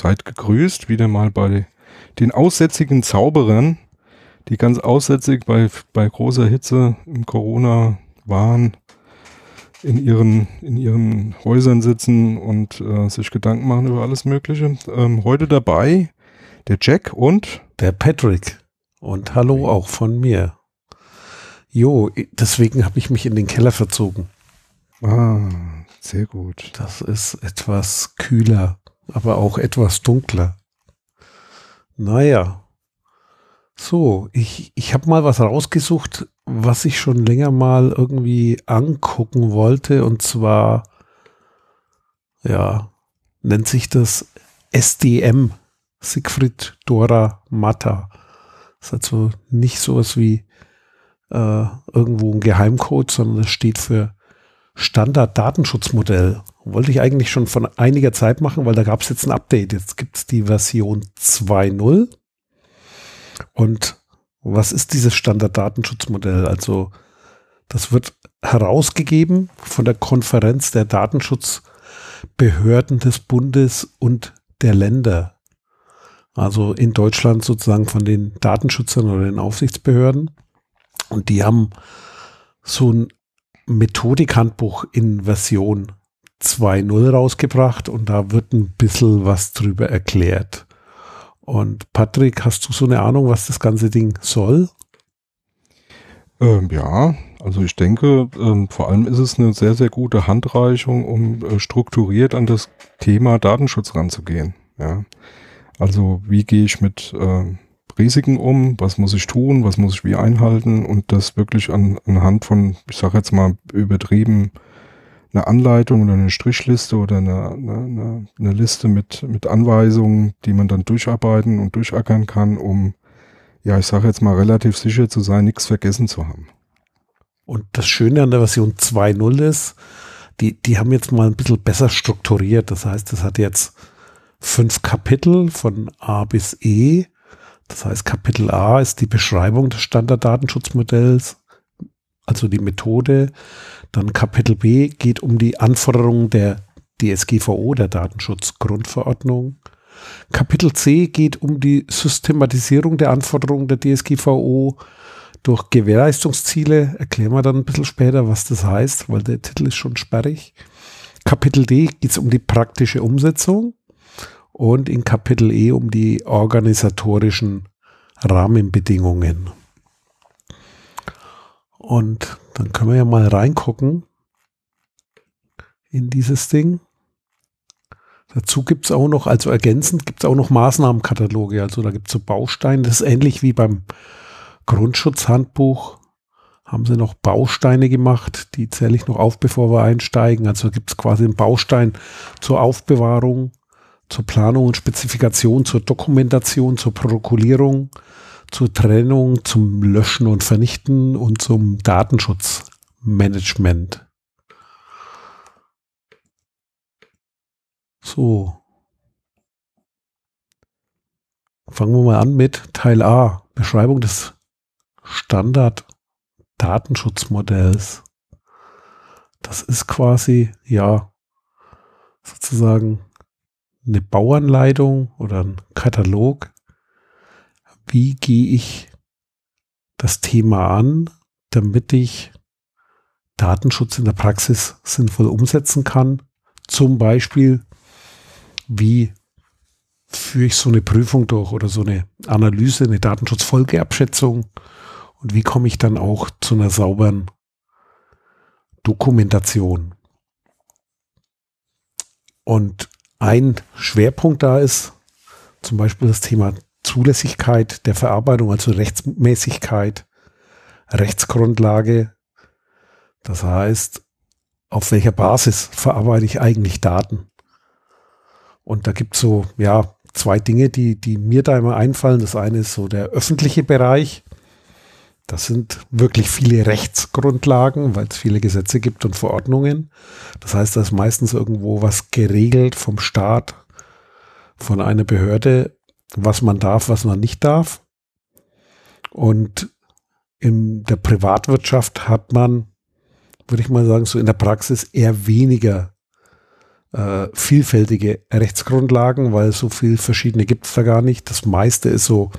seid gegrüßt, wieder mal bei den aussätzigen Zauberern, die ganz aussätzig bei, bei großer Hitze im Corona waren, in ihren, in ihren Häusern sitzen und äh, sich Gedanken machen über alles Mögliche. Ähm, heute dabei der Jack und der Patrick. Und hallo auch von mir. Jo, deswegen habe ich mich in den Keller verzogen. Ah, sehr gut. Das ist etwas kühler, aber auch etwas dunkler. Naja. So, ich, ich habe mal was rausgesucht, was ich schon länger mal irgendwie angucken wollte. Und zwar, ja, nennt sich das SDM. Siegfried Dora Matta. Das ist also nicht sowas wie äh, irgendwo ein Geheimcode, sondern es steht für Standard-Datenschutzmodell. Wollte ich eigentlich schon von einiger Zeit machen, weil da gab es jetzt ein Update. Jetzt gibt es die Version 2.0. Und was ist dieses Standard-Datenschutzmodell? Also das wird herausgegeben von der Konferenz der Datenschutzbehörden des Bundes und der Länder. Also in Deutschland sozusagen von den Datenschützern oder den Aufsichtsbehörden. Und die haben so ein Methodikhandbuch in Version 2.0 rausgebracht und da wird ein bisschen was drüber erklärt. Und Patrick, hast du so eine Ahnung, was das ganze Ding soll? Ähm, ja, also ich denke, ähm, vor allem ist es eine sehr, sehr gute Handreichung, um äh, strukturiert an das Thema Datenschutz ranzugehen. Ja. Also wie gehe ich mit äh, Risiken um, was muss ich tun, was muss ich wie einhalten und das wirklich an, anhand von, ich sage jetzt mal übertrieben, eine Anleitung oder eine Strichliste oder eine, eine, eine Liste mit, mit Anweisungen, die man dann durcharbeiten und durchackern kann, um, ja, ich sage jetzt mal relativ sicher zu sein, nichts vergessen zu haben. Und das Schöne an der Version 2.0 ist, die, die haben jetzt mal ein bisschen besser strukturiert. Das heißt, das hat jetzt fünf Kapitel von A bis E das heißt, Kapitel A ist die Beschreibung des Standarddatenschutzmodells, also die Methode. Dann Kapitel B geht um die Anforderungen der DSGVO, der Datenschutzgrundverordnung. Kapitel C geht um die Systematisierung der Anforderungen der DSGVO durch Gewährleistungsziele. Erklären wir dann ein bisschen später, was das heißt, weil der Titel ist schon sperrig. Kapitel D geht es um die praktische Umsetzung und in Kapitel E um die organisatorischen Rahmenbedingungen. Und dann können wir ja mal reingucken in dieses Ding. Dazu gibt es auch noch, also ergänzend gibt es auch noch Maßnahmenkataloge. Also da gibt es so Bausteine. Das ist ähnlich wie beim Grundschutzhandbuch. Haben sie noch Bausteine gemacht, die zähle ich noch auf, bevor wir einsteigen. Also gibt es quasi einen Baustein zur Aufbewahrung zur Planung und Spezifikation, zur Dokumentation, zur Protokollierung, zur Trennung, zum Löschen und Vernichten und zum Datenschutzmanagement. So. Fangen wir mal an mit Teil A, Beschreibung des Standard-Datenschutzmodells. Das ist quasi, ja, sozusagen eine Bauanleitung oder ein Katalog. Wie gehe ich das Thema an, damit ich Datenschutz in der Praxis sinnvoll umsetzen kann? Zum Beispiel, wie führe ich so eine Prüfung durch oder so eine Analyse, eine Datenschutzfolgeabschätzung und wie komme ich dann auch zu einer sauberen Dokumentation? Und ein Schwerpunkt da ist zum Beispiel das Thema Zulässigkeit der Verarbeitung, also Rechtsmäßigkeit, Rechtsgrundlage. Das heißt, auf welcher Basis verarbeite ich eigentlich Daten? Und da gibt es so, ja, zwei Dinge, die, die mir da immer einfallen. Das eine ist so der öffentliche Bereich. Das sind wirklich viele Rechtsgrundlagen, weil es viele Gesetze gibt und Verordnungen. Das heißt, da ist meistens irgendwo was geregelt vom Staat, von einer Behörde, was man darf, was man nicht darf. Und in der Privatwirtschaft hat man, würde ich mal sagen, so in der Praxis eher weniger äh, vielfältige Rechtsgrundlagen, weil so viel verschiedene gibt es da gar nicht. Das meiste ist so,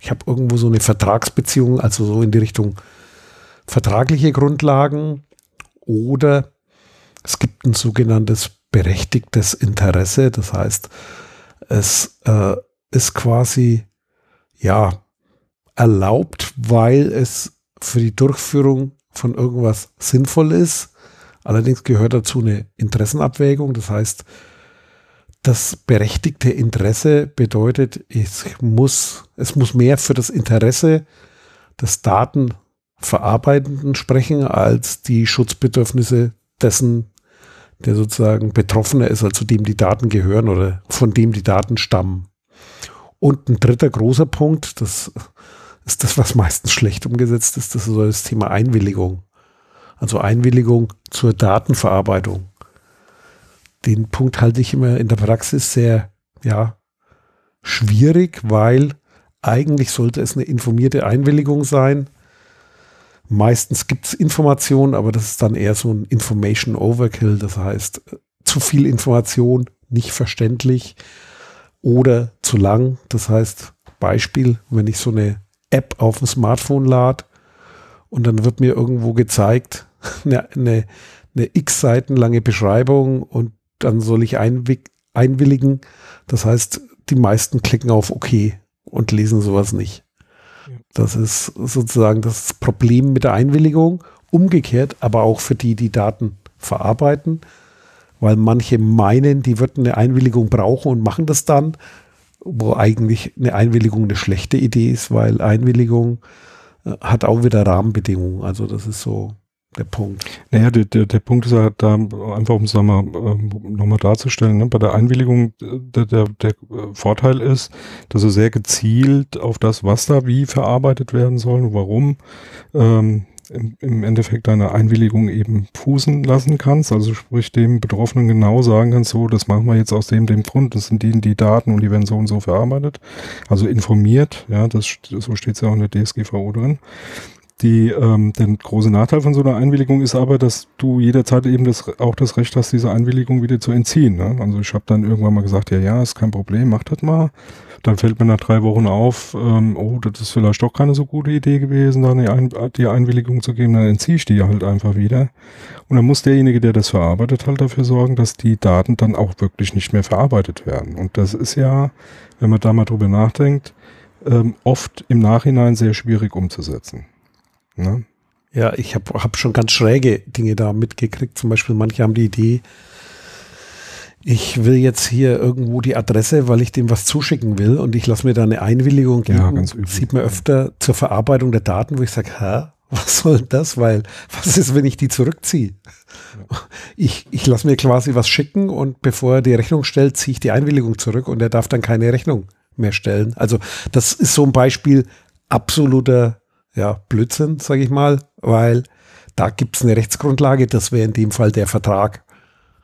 ich habe irgendwo so eine Vertragsbeziehung, also so in die Richtung vertragliche Grundlagen oder es gibt ein sogenanntes berechtigtes Interesse. Das heißt, es äh, ist quasi ja erlaubt, weil es für die Durchführung von irgendwas sinnvoll ist. Allerdings gehört dazu eine Interessenabwägung. Das heißt, das berechtigte Interesse bedeutet, es muss, es muss mehr für das Interesse des Datenverarbeitenden sprechen, als die Schutzbedürfnisse dessen, der sozusagen Betroffener ist, also dem die Daten gehören oder von dem die Daten stammen. Und ein dritter großer Punkt, das ist das, was meistens schlecht umgesetzt ist, das ist das Thema Einwilligung. Also Einwilligung zur Datenverarbeitung. Den Punkt halte ich immer in der Praxis sehr, ja, schwierig, weil eigentlich sollte es eine informierte Einwilligung sein. Meistens gibt es Informationen, aber das ist dann eher so ein Information Overkill. Das heißt, zu viel Information, nicht verständlich oder zu lang. Das heißt, Beispiel, wenn ich so eine App auf dem Smartphone lade und dann wird mir irgendwo gezeigt, eine, eine, eine x Seiten lange Beschreibung und dann soll ich einwilligen. Das heißt, die meisten klicken auf OK und lesen sowas nicht. Das ist sozusagen das Problem mit der Einwilligung. Umgekehrt, aber auch für die, die Daten verarbeiten, weil manche meinen, die würden eine Einwilligung brauchen und machen das dann, wo eigentlich eine Einwilligung eine schlechte Idee ist, weil Einwilligung äh, hat auch wieder Rahmenbedingungen. Also das ist so der Punkt. Naja, der, der, der Punkt ist ja da einfach, um es nochmal noch darzustellen, ne? bei der Einwilligung der, der, der Vorteil ist, dass du sehr gezielt auf das, was da wie verarbeitet werden soll und warum, ähm, im, im Endeffekt deine Einwilligung eben fußen lassen kannst. Also sprich dem Betroffenen genau sagen kannst, so, das machen wir jetzt aus dem, dem Grund, das sind die, die Daten und die werden so und so verarbeitet. Also informiert, ja, das, so steht es ja auch in der DSGVO drin. Die, ähm, der große Nachteil von so einer Einwilligung ist aber, dass du jederzeit eben das, auch das Recht hast, diese Einwilligung wieder zu entziehen. Ne? Also ich habe dann irgendwann mal gesagt, ja, ja, ist kein Problem, mach das mal. Dann fällt mir nach drei Wochen auf, ähm, oh, das ist vielleicht doch keine so gute Idee gewesen, da eine Ein die Einwilligung zu geben, dann entziehe ich die halt einfach wieder. Und dann muss derjenige, der das verarbeitet, halt dafür sorgen, dass die Daten dann auch wirklich nicht mehr verarbeitet werden. Und das ist ja, wenn man da mal drüber nachdenkt, ähm, oft im Nachhinein sehr schwierig umzusetzen. Ne? Ja, ich habe hab schon ganz schräge Dinge da mitgekriegt. Zum Beispiel, manche haben die Idee, ich will jetzt hier irgendwo die Adresse, weil ich dem was zuschicken will und ich lasse mir da eine Einwilligung geben. Ja, ganz üblich. Sieht man öfter zur Verarbeitung der Daten, wo ich sage, hä, was soll das? Weil, was ist, wenn ich die zurückziehe? Ich, ich lasse mir quasi was schicken und bevor er die Rechnung stellt, ziehe ich die Einwilligung zurück und er darf dann keine Rechnung mehr stellen. Also das ist so ein Beispiel absoluter ja, Blödsinn, sage ich mal, weil da gibt es eine Rechtsgrundlage, das wäre in dem Fall der Vertrag.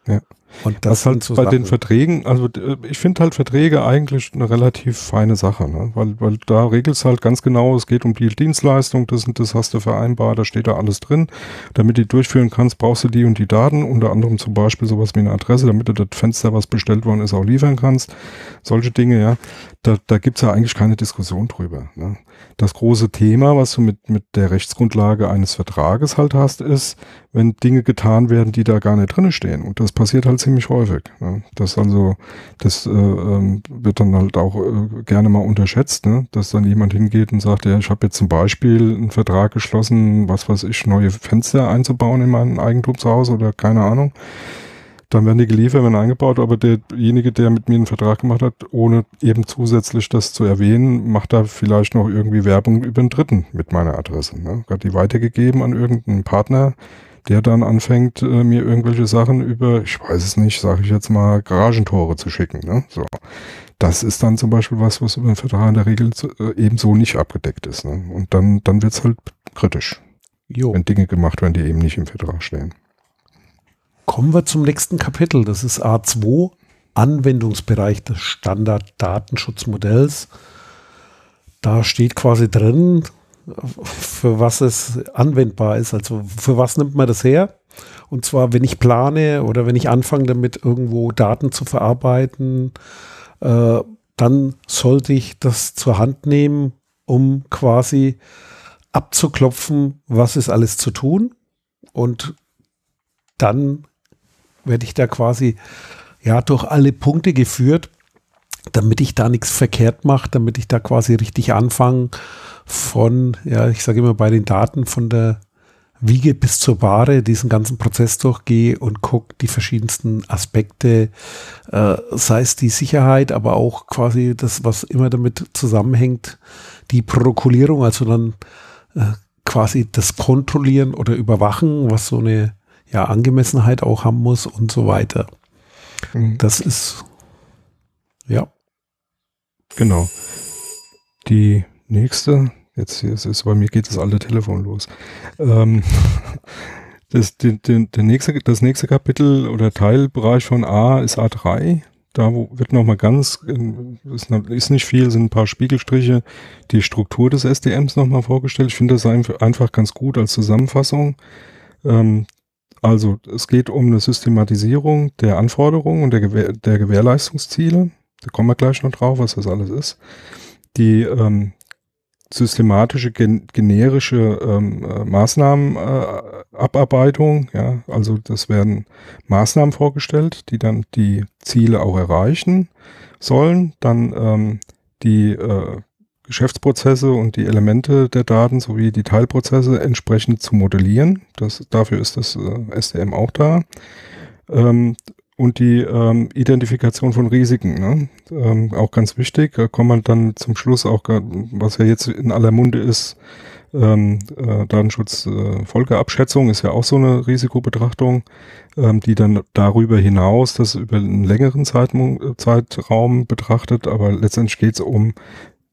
Ja. Und das, das halt so bei Sachen. den Verträgen, also äh, ich finde halt Verträge eigentlich eine relativ feine Sache, ne? weil, weil da regelst halt ganz genau, es geht um die Dienstleistung, das, das hast du vereinbart, da steht da alles drin. Damit du die durchführen kannst, brauchst du die und die Daten, unter anderem zum Beispiel sowas wie eine Adresse, damit du das Fenster, was bestellt worden ist, auch liefern kannst. Solche Dinge, ja. Da, da gibt's ja eigentlich keine Diskussion drüber. Ne? Das große Thema, was du mit, mit der Rechtsgrundlage eines Vertrages halt hast, ist, wenn Dinge getan werden, die da gar nicht drinne stehen. Und das passiert halt ziemlich häufig. Ne? Das also, das äh, ähm, wird dann halt auch äh, gerne mal unterschätzt, ne? dass dann jemand hingeht und sagt, ja, ich habe jetzt zum Beispiel einen Vertrag geschlossen, was weiß ich, neue Fenster einzubauen in mein Eigentumshaus oder keine Ahnung dann werden die geliefert, werden eingebaut, aber derjenige, der mit mir einen Vertrag gemacht hat, ohne eben zusätzlich das zu erwähnen, macht da vielleicht noch irgendwie Werbung über einen Dritten mit meiner Adresse. Ne? Hat die weitergegeben an irgendeinen Partner, der dann anfängt, äh, mir irgendwelche Sachen über, ich weiß es nicht, sage ich jetzt mal, Garagentore zu schicken. Ne? So. Das ist dann zum Beispiel was, was über den Vertrag in der Regel zu, äh, ebenso nicht abgedeckt ist. Ne? Und dann, dann wird's halt kritisch. Jo. Wenn Dinge gemacht werden, die eben nicht im Vertrag stehen. Kommen wir zum nächsten Kapitel. Das ist A2, Anwendungsbereich des Standard-Datenschutzmodells. Da steht quasi drin, für was es anwendbar ist. Also für was nimmt man das her? Und zwar, wenn ich plane oder wenn ich anfange damit irgendwo Daten zu verarbeiten, äh, dann sollte ich das zur Hand nehmen, um quasi abzuklopfen, was ist alles zu tun. Und dann werde ich da quasi ja durch alle Punkte geführt, damit ich da nichts verkehrt mache, damit ich da quasi richtig anfange von, ja, ich sage immer bei den Daten von der Wiege bis zur Ware diesen ganzen Prozess durchgehe und gucke die verschiedensten Aspekte, äh, sei es die Sicherheit, aber auch quasi das, was immer damit zusammenhängt, die Protokollierung, also dann äh, quasi das Kontrollieren oder Überwachen, was so eine ja, Angemessenheit auch haben muss und so weiter. Mhm. Das ist, ja. Genau. Die nächste, jetzt hier ist, bei mir geht das alte Telefon los. Ähm, das, die, die, der nächste, das nächste Kapitel oder Teilbereich von A ist A3. Da wird nochmal ganz, ist, ist nicht viel, sind ein paar Spiegelstriche, die Struktur des SDMs nochmal vorgestellt. Ich finde das einfach ganz gut als Zusammenfassung. Ähm, also es geht um eine Systematisierung der Anforderungen und der, Gewähr der Gewährleistungsziele. Da kommen wir gleich noch drauf, was das alles ist. Die ähm, systematische, gen generische ähm, äh, Maßnahmenabarbeitung, äh, ja, also das werden Maßnahmen vorgestellt, die dann die Ziele auch erreichen sollen. Dann ähm, die äh, Geschäftsprozesse und die Elemente der Daten sowie die Teilprozesse entsprechend zu modellieren. Das, dafür ist das äh, SDM auch da. Ähm, und die ähm, Identifikation von Risiken, ne? ähm, auch ganz wichtig. Da kommt man dann zum Schluss auch, was ja jetzt in aller Munde ist, ähm, äh, Datenschutz äh, ist ja auch so eine Risikobetrachtung, ähm, die dann darüber hinaus das über einen längeren Zeitraum, Zeitraum betrachtet, aber letztendlich geht es um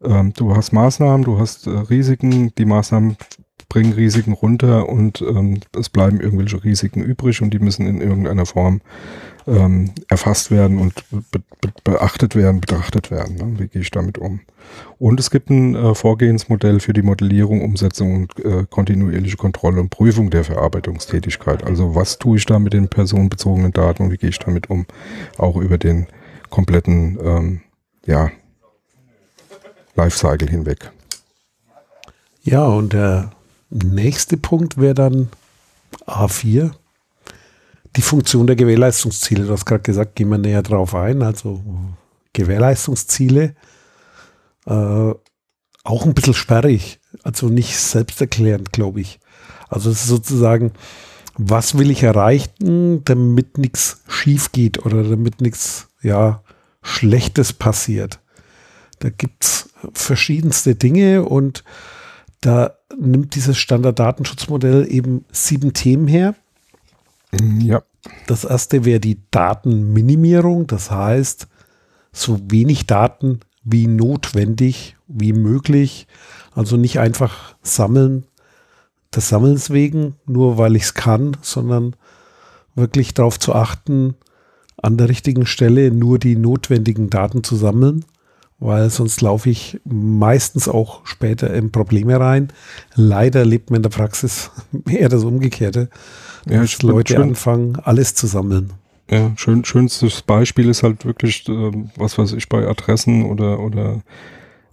ähm, du hast Maßnahmen, du hast äh, Risiken, die Maßnahmen bringen Risiken runter und ähm, es bleiben irgendwelche Risiken übrig und die müssen in irgendeiner Form ähm, erfasst werden und be be beachtet werden, betrachtet werden. Ne? Wie gehe ich damit um? Und es gibt ein äh, Vorgehensmodell für die Modellierung, Umsetzung und äh, kontinuierliche Kontrolle und Prüfung der Verarbeitungstätigkeit. Also was tue ich da mit den personenbezogenen Daten und wie gehe ich damit um? Auch über den kompletten ähm, ja, Lifecycle hinweg. Ja, und der nächste Punkt wäre dann A4, die Funktion der Gewährleistungsziele. Du hast gerade gesagt, gehen wir näher drauf ein. Also Gewährleistungsziele, äh, auch ein bisschen sperrig, also nicht selbsterklärend, glaube ich. Also es ist sozusagen, was will ich erreichen, damit nichts schief geht oder damit nichts ja, Schlechtes passiert. Da gibt es verschiedenste Dinge und da nimmt dieses Standarddatenschutzmodell eben sieben Themen her. Ja. Das erste wäre die Datenminimierung, das heißt, so wenig Daten wie notwendig, wie möglich. Also nicht einfach sammeln, des Sammelns wegen, nur weil ich es kann, sondern wirklich darauf zu achten, an der richtigen Stelle nur die notwendigen Daten zu sammeln weil sonst laufe ich meistens auch später in Probleme rein. Leider lebt man in der Praxis eher das Umgekehrte, ja, dass Leute schön, anfangen, alles zu sammeln. Ja, schön, schönstes Beispiel ist halt wirklich, äh, was weiß ich, bei Adressen oder, oder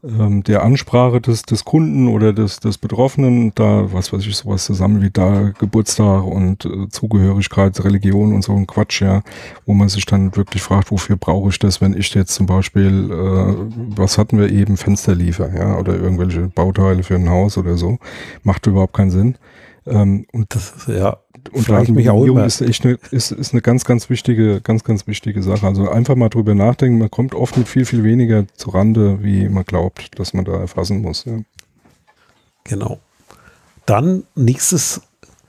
ähm, der Ansprache des, des Kunden oder des, des Betroffenen, da, was weiß ich, sowas zusammen wie da Geburtstag und äh, Zugehörigkeit, Religion und so ein Quatsch, ja, wo man sich dann wirklich fragt, wofür brauche ich das, wenn ich jetzt zum Beispiel, äh, was hatten wir eben, Fensterliefer, ja, oder irgendwelche Bauteile für ein Haus oder so, macht überhaupt keinen Sinn. Ähm, und das ist ja und Datenminimierung ist echt eine, ist, ist eine ganz, ganz wichtige, ganz, ganz wichtige Sache. Also einfach mal drüber nachdenken. Man kommt oft mit viel, viel weniger zu Rande, wie man glaubt, dass man da erfassen muss. Ja. Genau. Dann nächstes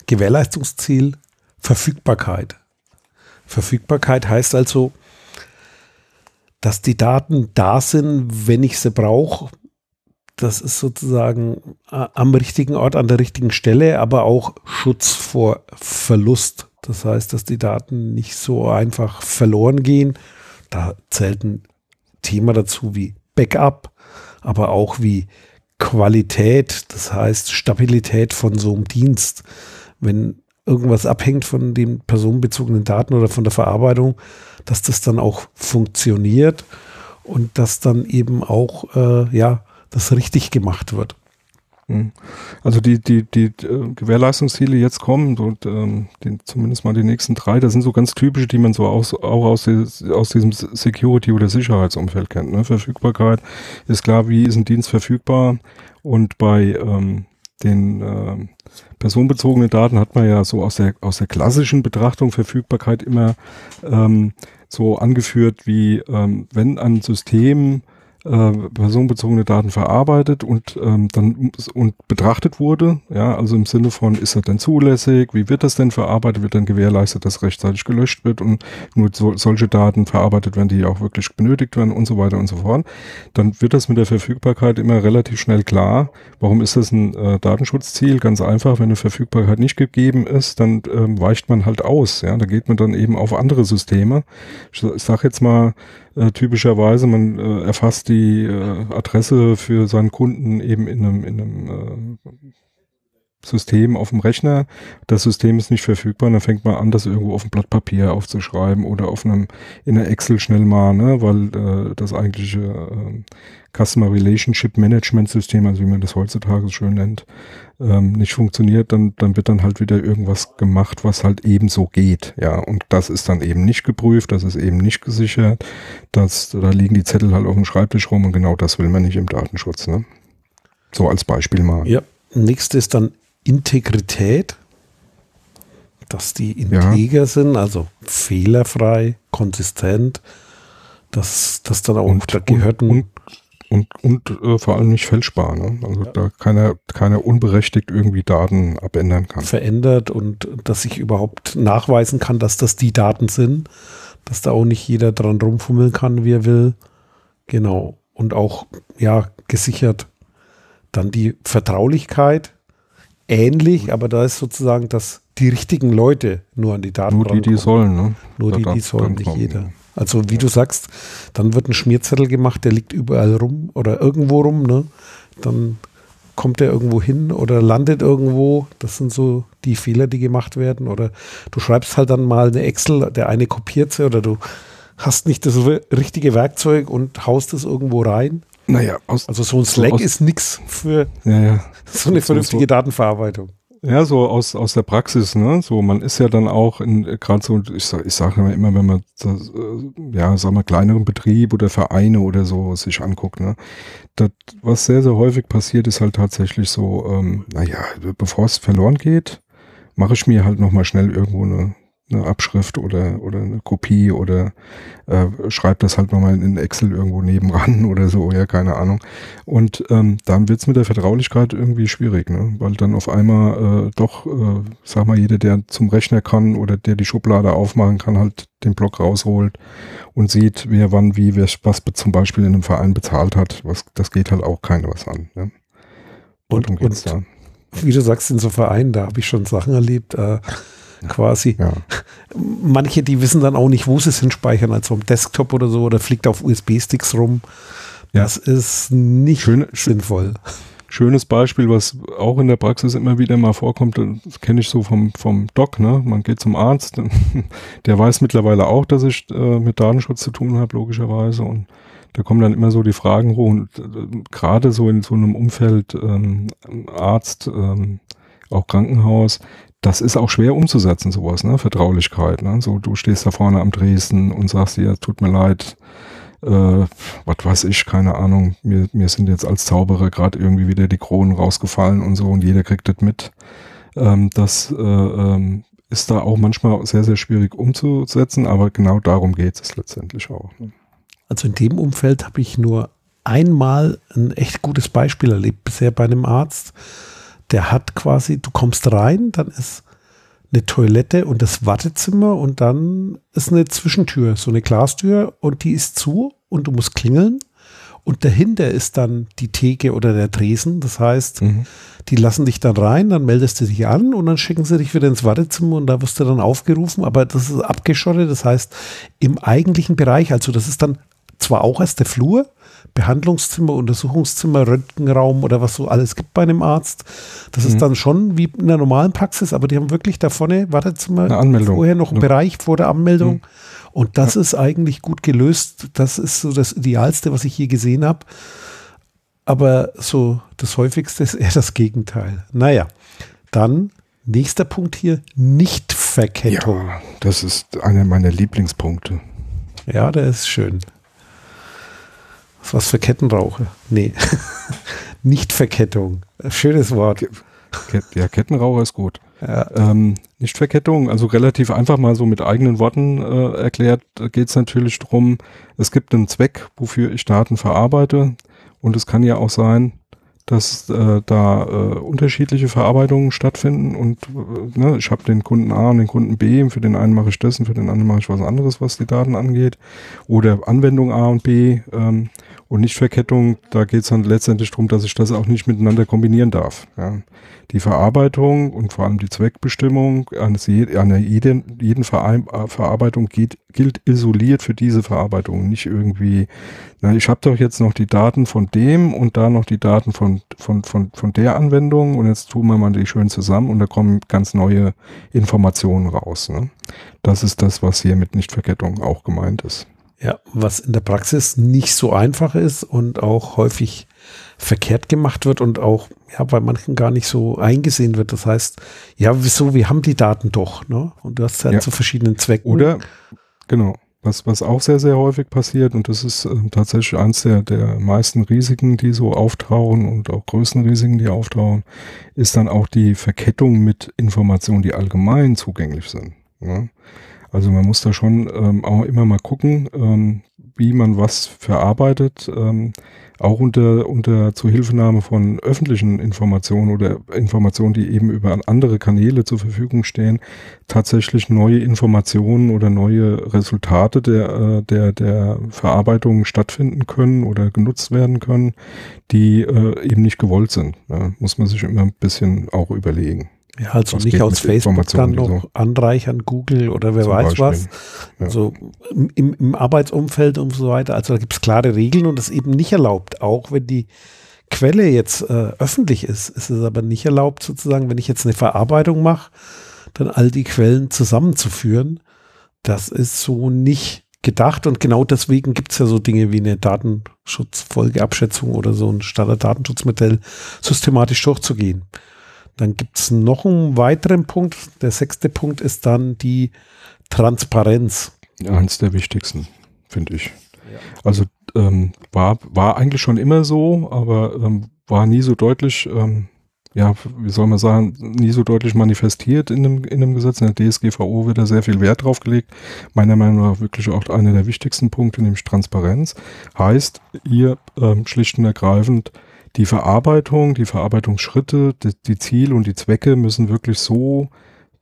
Gewährleistungsziel Verfügbarkeit. Verfügbarkeit heißt also, dass die Daten da sind, wenn ich sie brauche, das ist sozusagen äh, am richtigen Ort, an der richtigen Stelle, aber auch Schutz vor Verlust. Das heißt, dass die Daten nicht so einfach verloren gehen. Da zählt ein Thema dazu wie Backup, aber auch wie Qualität, das heißt Stabilität von so einem Dienst. Wenn irgendwas abhängt von den personenbezogenen Daten oder von der Verarbeitung, dass das dann auch funktioniert und dass dann eben auch äh, ja das richtig gemacht wird. Hm. Also die, die, die, äh, Gewährleistungsziele jetzt kommen, so, ähm, die, zumindest mal die nächsten drei, das sind so ganz typische, die man so aus, auch aus, aus diesem Security- oder Sicherheitsumfeld kennt. Ne? Verfügbarkeit ist klar, wie ist ein Dienst verfügbar und bei ähm, den äh, personenbezogenen Daten hat man ja so aus der, aus der klassischen Betrachtung Verfügbarkeit immer ähm, so angeführt, wie ähm, wenn ein System äh, personenbezogene Daten verarbeitet und ähm, dann und betrachtet wurde. Ja, also im Sinne von, ist das denn zulässig? Wie wird das denn verarbeitet? Wird dann gewährleistet, dass rechtzeitig gelöscht wird und nur so, solche Daten verarbeitet werden, die auch wirklich benötigt werden und so weiter und so fort. Dann wird das mit der Verfügbarkeit immer relativ schnell klar. Warum ist das ein äh, Datenschutzziel? Ganz einfach, wenn eine Verfügbarkeit nicht gegeben ist, dann ähm, weicht man halt aus. Ja, da geht man dann eben auf andere Systeme. Ich, ich sag jetzt mal, äh, typischerweise, man äh, erfasst die äh, Adresse für seinen Kunden eben in einem, in einem äh, System auf dem Rechner. Das System ist nicht verfügbar, dann fängt man an, das irgendwo auf dem Blatt Papier aufzuschreiben oder auf einem in der Excel schnell mal, ne, weil äh, das eigentliche äh, Customer Relationship Management System, also wie man das heutzutage so schön nennt, ähm, nicht funktioniert, dann, dann wird dann halt wieder irgendwas gemacht, was halt eben so geht. Ja, und das ist dann eben nicht geprüft, das ist eben nicht gesichert. Das, da liegen die Zettel halt auf dem Schreibtisch rum und genau das will man nicht im Datenschutz. Ne? So als Beispiel mal. Ja, nächstes ist dann Integrität, dass die integer ja. sind, also fehlerfrei, konsistent, dass das dann auch und, da gehört und, und, und, und äh, vor allem nicht fälschbar. Ne? Also ja. da keiner, keiner unberechtigt irgendwie Daten abändern kann. Verändert und dass ich überhaupt nachweisen kann, dass das die Daten sind, dass da auch nicht jeder dran rumfummeln kann, wie er will. Genau. Und auch, ja, gesichert. Dann die Vertraulichkeit, ähnlich, aber da ist sozusagen, dass die richtigen Leute nur an die Daten Nur die, die sollen, ne? Nur da die, die sollen, nicht jeder. Also wie du sagst, dann wird ein Schmierzettel gemacht, der liegt überall rum oder irgendwo rum, ne? Dann kommt er irgendwo hin oder landet irgendwo. Das sind so die Fehler, die gemacht werden. Oder du schreibst halt dann mal eine Excel, der eine kopiert sie oder du hast nicht das richtige Werkzeug und haust es irgendwo rein. Naja, aus, also so ein Slack so ist nichts für ja, ja. so eine vernünftige so, Datenverarbeitung. Ja, so aus, aus der Praxis, ne? So, man ist ja dann auch in gerade so, ich, sag, ich sage immer, wenn man das, äh, ja, sag mal, kleineren Betrieb oder Vereine oder so sich anguckt, ne? Das, was sehr, sehr häufig passiert, ist halt tatsächlich so, ähm, naja, bevor es verloren geht, mache ich mir halt nochmal schnell irgendwo eine eine Abschrift oder, oder eine Kopie oder äh, schreibt das halt nochmal in Excel irgendwo nebenan oder so, ja, keine Ahnung. Und ähm, dann wird's mit der Vertraulichkeit irgendwie schwierig, ne? weil dann auf einmal äh, doch, äh, sag mal, jeder, der zum Rechner kann oder der die Schublade aufmachen kann, halt den Block rausholt und sieht, wer wann wie, wer was zum Beispiel in einem Verein bezahlt hat. Was, das geht halt auch keiner was an. Ne? Und, und, da. wie du sagst, in so Vereinen, da habe ich schon Sachen erlebt, äh, quasi. Ja. Manche, die wissen dann auch nicht, wo sie es hinspeichern, also am Desktop oder so, oder fliegt auf USB-Sticks rum. Ja. Das ist nicht Schön, sinnvoll. Schönes Beispiel, was auch in der Praxis immer wieder mal vorkommt, das kenne ich so vom, vom Doc, ne? Man geht zum Arzt, der weiß mittlerweile auch, dass ich äh, mit Datenschutz zu tun habe, logischerweise. Und da kommen dann immer so die Fragen hoch. Und äh, gerade so in so einem Umfeld ähm, Arzt, ähm, auch Krankenhaus, das ist auch schwer umzusetzen, sowas, ne? Vertraulichkeit. Ne? So, du stehst da vorne am Dresden und sagst dir, tut mir leid, äh, was weiß ich, keine Ahnung, mir, mir sind jetzt als Zauberer gerade irgendwie wieder die Kronen rausgefallen und so und jeder kriegt das mit. Ähm, das äh, ähm, ist da auch manchmal sehr, sehr schwierig umzusetzen, aber genau darum geht es letztendlich auch. Ne? Also in dem Umfeld habe ich nur einmal ein echt gutes Beispiel erlebt, bisher bei einem Arzt der hat quasi, du kommst rein, dann ist eine Toilette und das Wartezimmer und dann ist eine Zwischentür, so eine Glastür und die ist zu und du musst klingeln. Und dahinter ist dann die Theke oder der Tresen. Das heißt, mhm. die lassen dich dann rein, dann meldest du dich an und dann schicken sie dich wieder ins Wartezimmer und da wirst du dann aufgerufen. Aber das ist abgeschottet. Das heißt, im eigentlichen Bereich, also das ist dann zwar auch erst der Flur, Behandlungszimmer, Untersuchungszimmer, Röntgenraum oder was so alles gibt bei einem Arzt. Das mhm. ist dann schon wie in der normalen Praxis, aber die haben wirklich da vorne, Wartezimmer, vorher noch einen ja. Bereich vor der Anmeldung. Mhm. Und das ja. ist eigentlich gut gelöst. Das ist so das Idealste, was ich hier gesehen habe. Aber so das häufigste ist eher das Gegenteil. Naja, dann nächster Punkt hier, Nichtverkettung. Ja, das ist einer meiner Lieblingspunkte. Ja, der ist schön. Was für Kettenrauche? Nee. Nichtverkettung. Schönes Wort. Ja, Kettenraucher ist gut. Ja. Ähm, Nichtverkettung, also relativ einfach mal so mit eigenen Worten äh, erklärt, geht es natürlich darum, es gibt einen Zweck, wofür ich Daten verarbeite. Und es kann ja auch sein, dass äh, da äh, unterschiedliche Verarbeitungen stattfinden und äh, ne, ich habe den Kunden A und den Kunden B, für den einen mache ich das und für den anderen mache ich was anderes, was die Daten angeht. Oder Anwendung A und B ähm, und Nichtverkettung, da geht es dann letztendlich darum, dass ich das auch nicht miteinander kombinieren darf. Ja. Die Verarbeitung und vor allem die Zweckbestimmung eines einer jeden, jeden Verarbeitung geht, gilt isoliert für diese Verarbeitung, nicht irgendwie, na, ich habe doch jetzt noch die Daten von dem und da noch die Daten von, von, von, von der Anwendung und jetzt tun wir mal die schön zusammen und da kommen ganz neue Informationen raus. Ne? Das ist das, was hier mit Nichtverkettung auch gemeint ist. Ja, was in der Praxis nicht so einfach ist und auch häufig verkehrt gemacht wird und auch ja bei manchen gar nicht so eingesehen wird. Das heißt, ja, wieso, wir haben die Daten doch, ne? Und du hast halt ja zu verschiedenen Zwecken. Oder genau. Was, was auch sehr, sehr häufig passiert, und das ist äh, tatsächlich eins der, der meisten Risiken, die so auftauchen und auch größten Risiken, die auftauchen, ist dann auch die Verkettung mit Informationen, die allgemein zugänglich sind. Ne? Also man muss da schon ähm, auch immer mal gucken, ähm, wie man was verarbeitet, ähm, auch unter, unter Zuhilfenahme von öffentlichen Informationen oder Informationen, die eben über andere Kanäle zur Verfügung stehen, tatsächlich neue Informationen oder neue Resultate der, äh, der, der Verarbeitung stattfinden können oder genutzt werden können, die äh, eben nicht gewollt sind. Ja, muss man sich immer ein bisschen auch überlegen. Ja, also was nicht aus Facebook dann noch so. anreichern, Google oder wer Zum weiß Beispiel. was. Ja. Also im, im, Arbeitsumfeld und so weiter. Also da gibt es klare Regeln und das eben nicht erlaubt. Auch wenn die Quelle jetzt äh, öffentlich ist, ist es aber nicht erlaubt, sozusagen, wenn ich jetzt eine Verarbeitung mache, dann all die Quellen zusammenzuführen. Das ist so nicht gedacht und genau deswegen gibt es ja so Dinge wie eine Datenschutzfolgeabschätzung oder so ein Standard-Datenschutzmodell systematisch durchzugehen. Dann gibt es noch einen weiteren Punkt. Der sechste Punkt ist dann die Transparenz. Eins der wichtigsten, finde ich. Ja. Also ähm, war, war eigentlich schon immer so, aber ähm, war nie so deutlich, ähm, ja, wie soll man sagen, nie so deutlich manifestiert in dem, in dem Gesetz. In der DSGVO wird da sehr viel Wert drauf gelegt. Meiner Meinung nach wirklich auch einer der wichtigsten Punkte, nämlich Transparenz. Heißt, hier ähm, schlicht und ergreifend, die Verarbeitung, die Verarbeitungsschritte, die, die Ziele und die Zwecke müssen wirklich so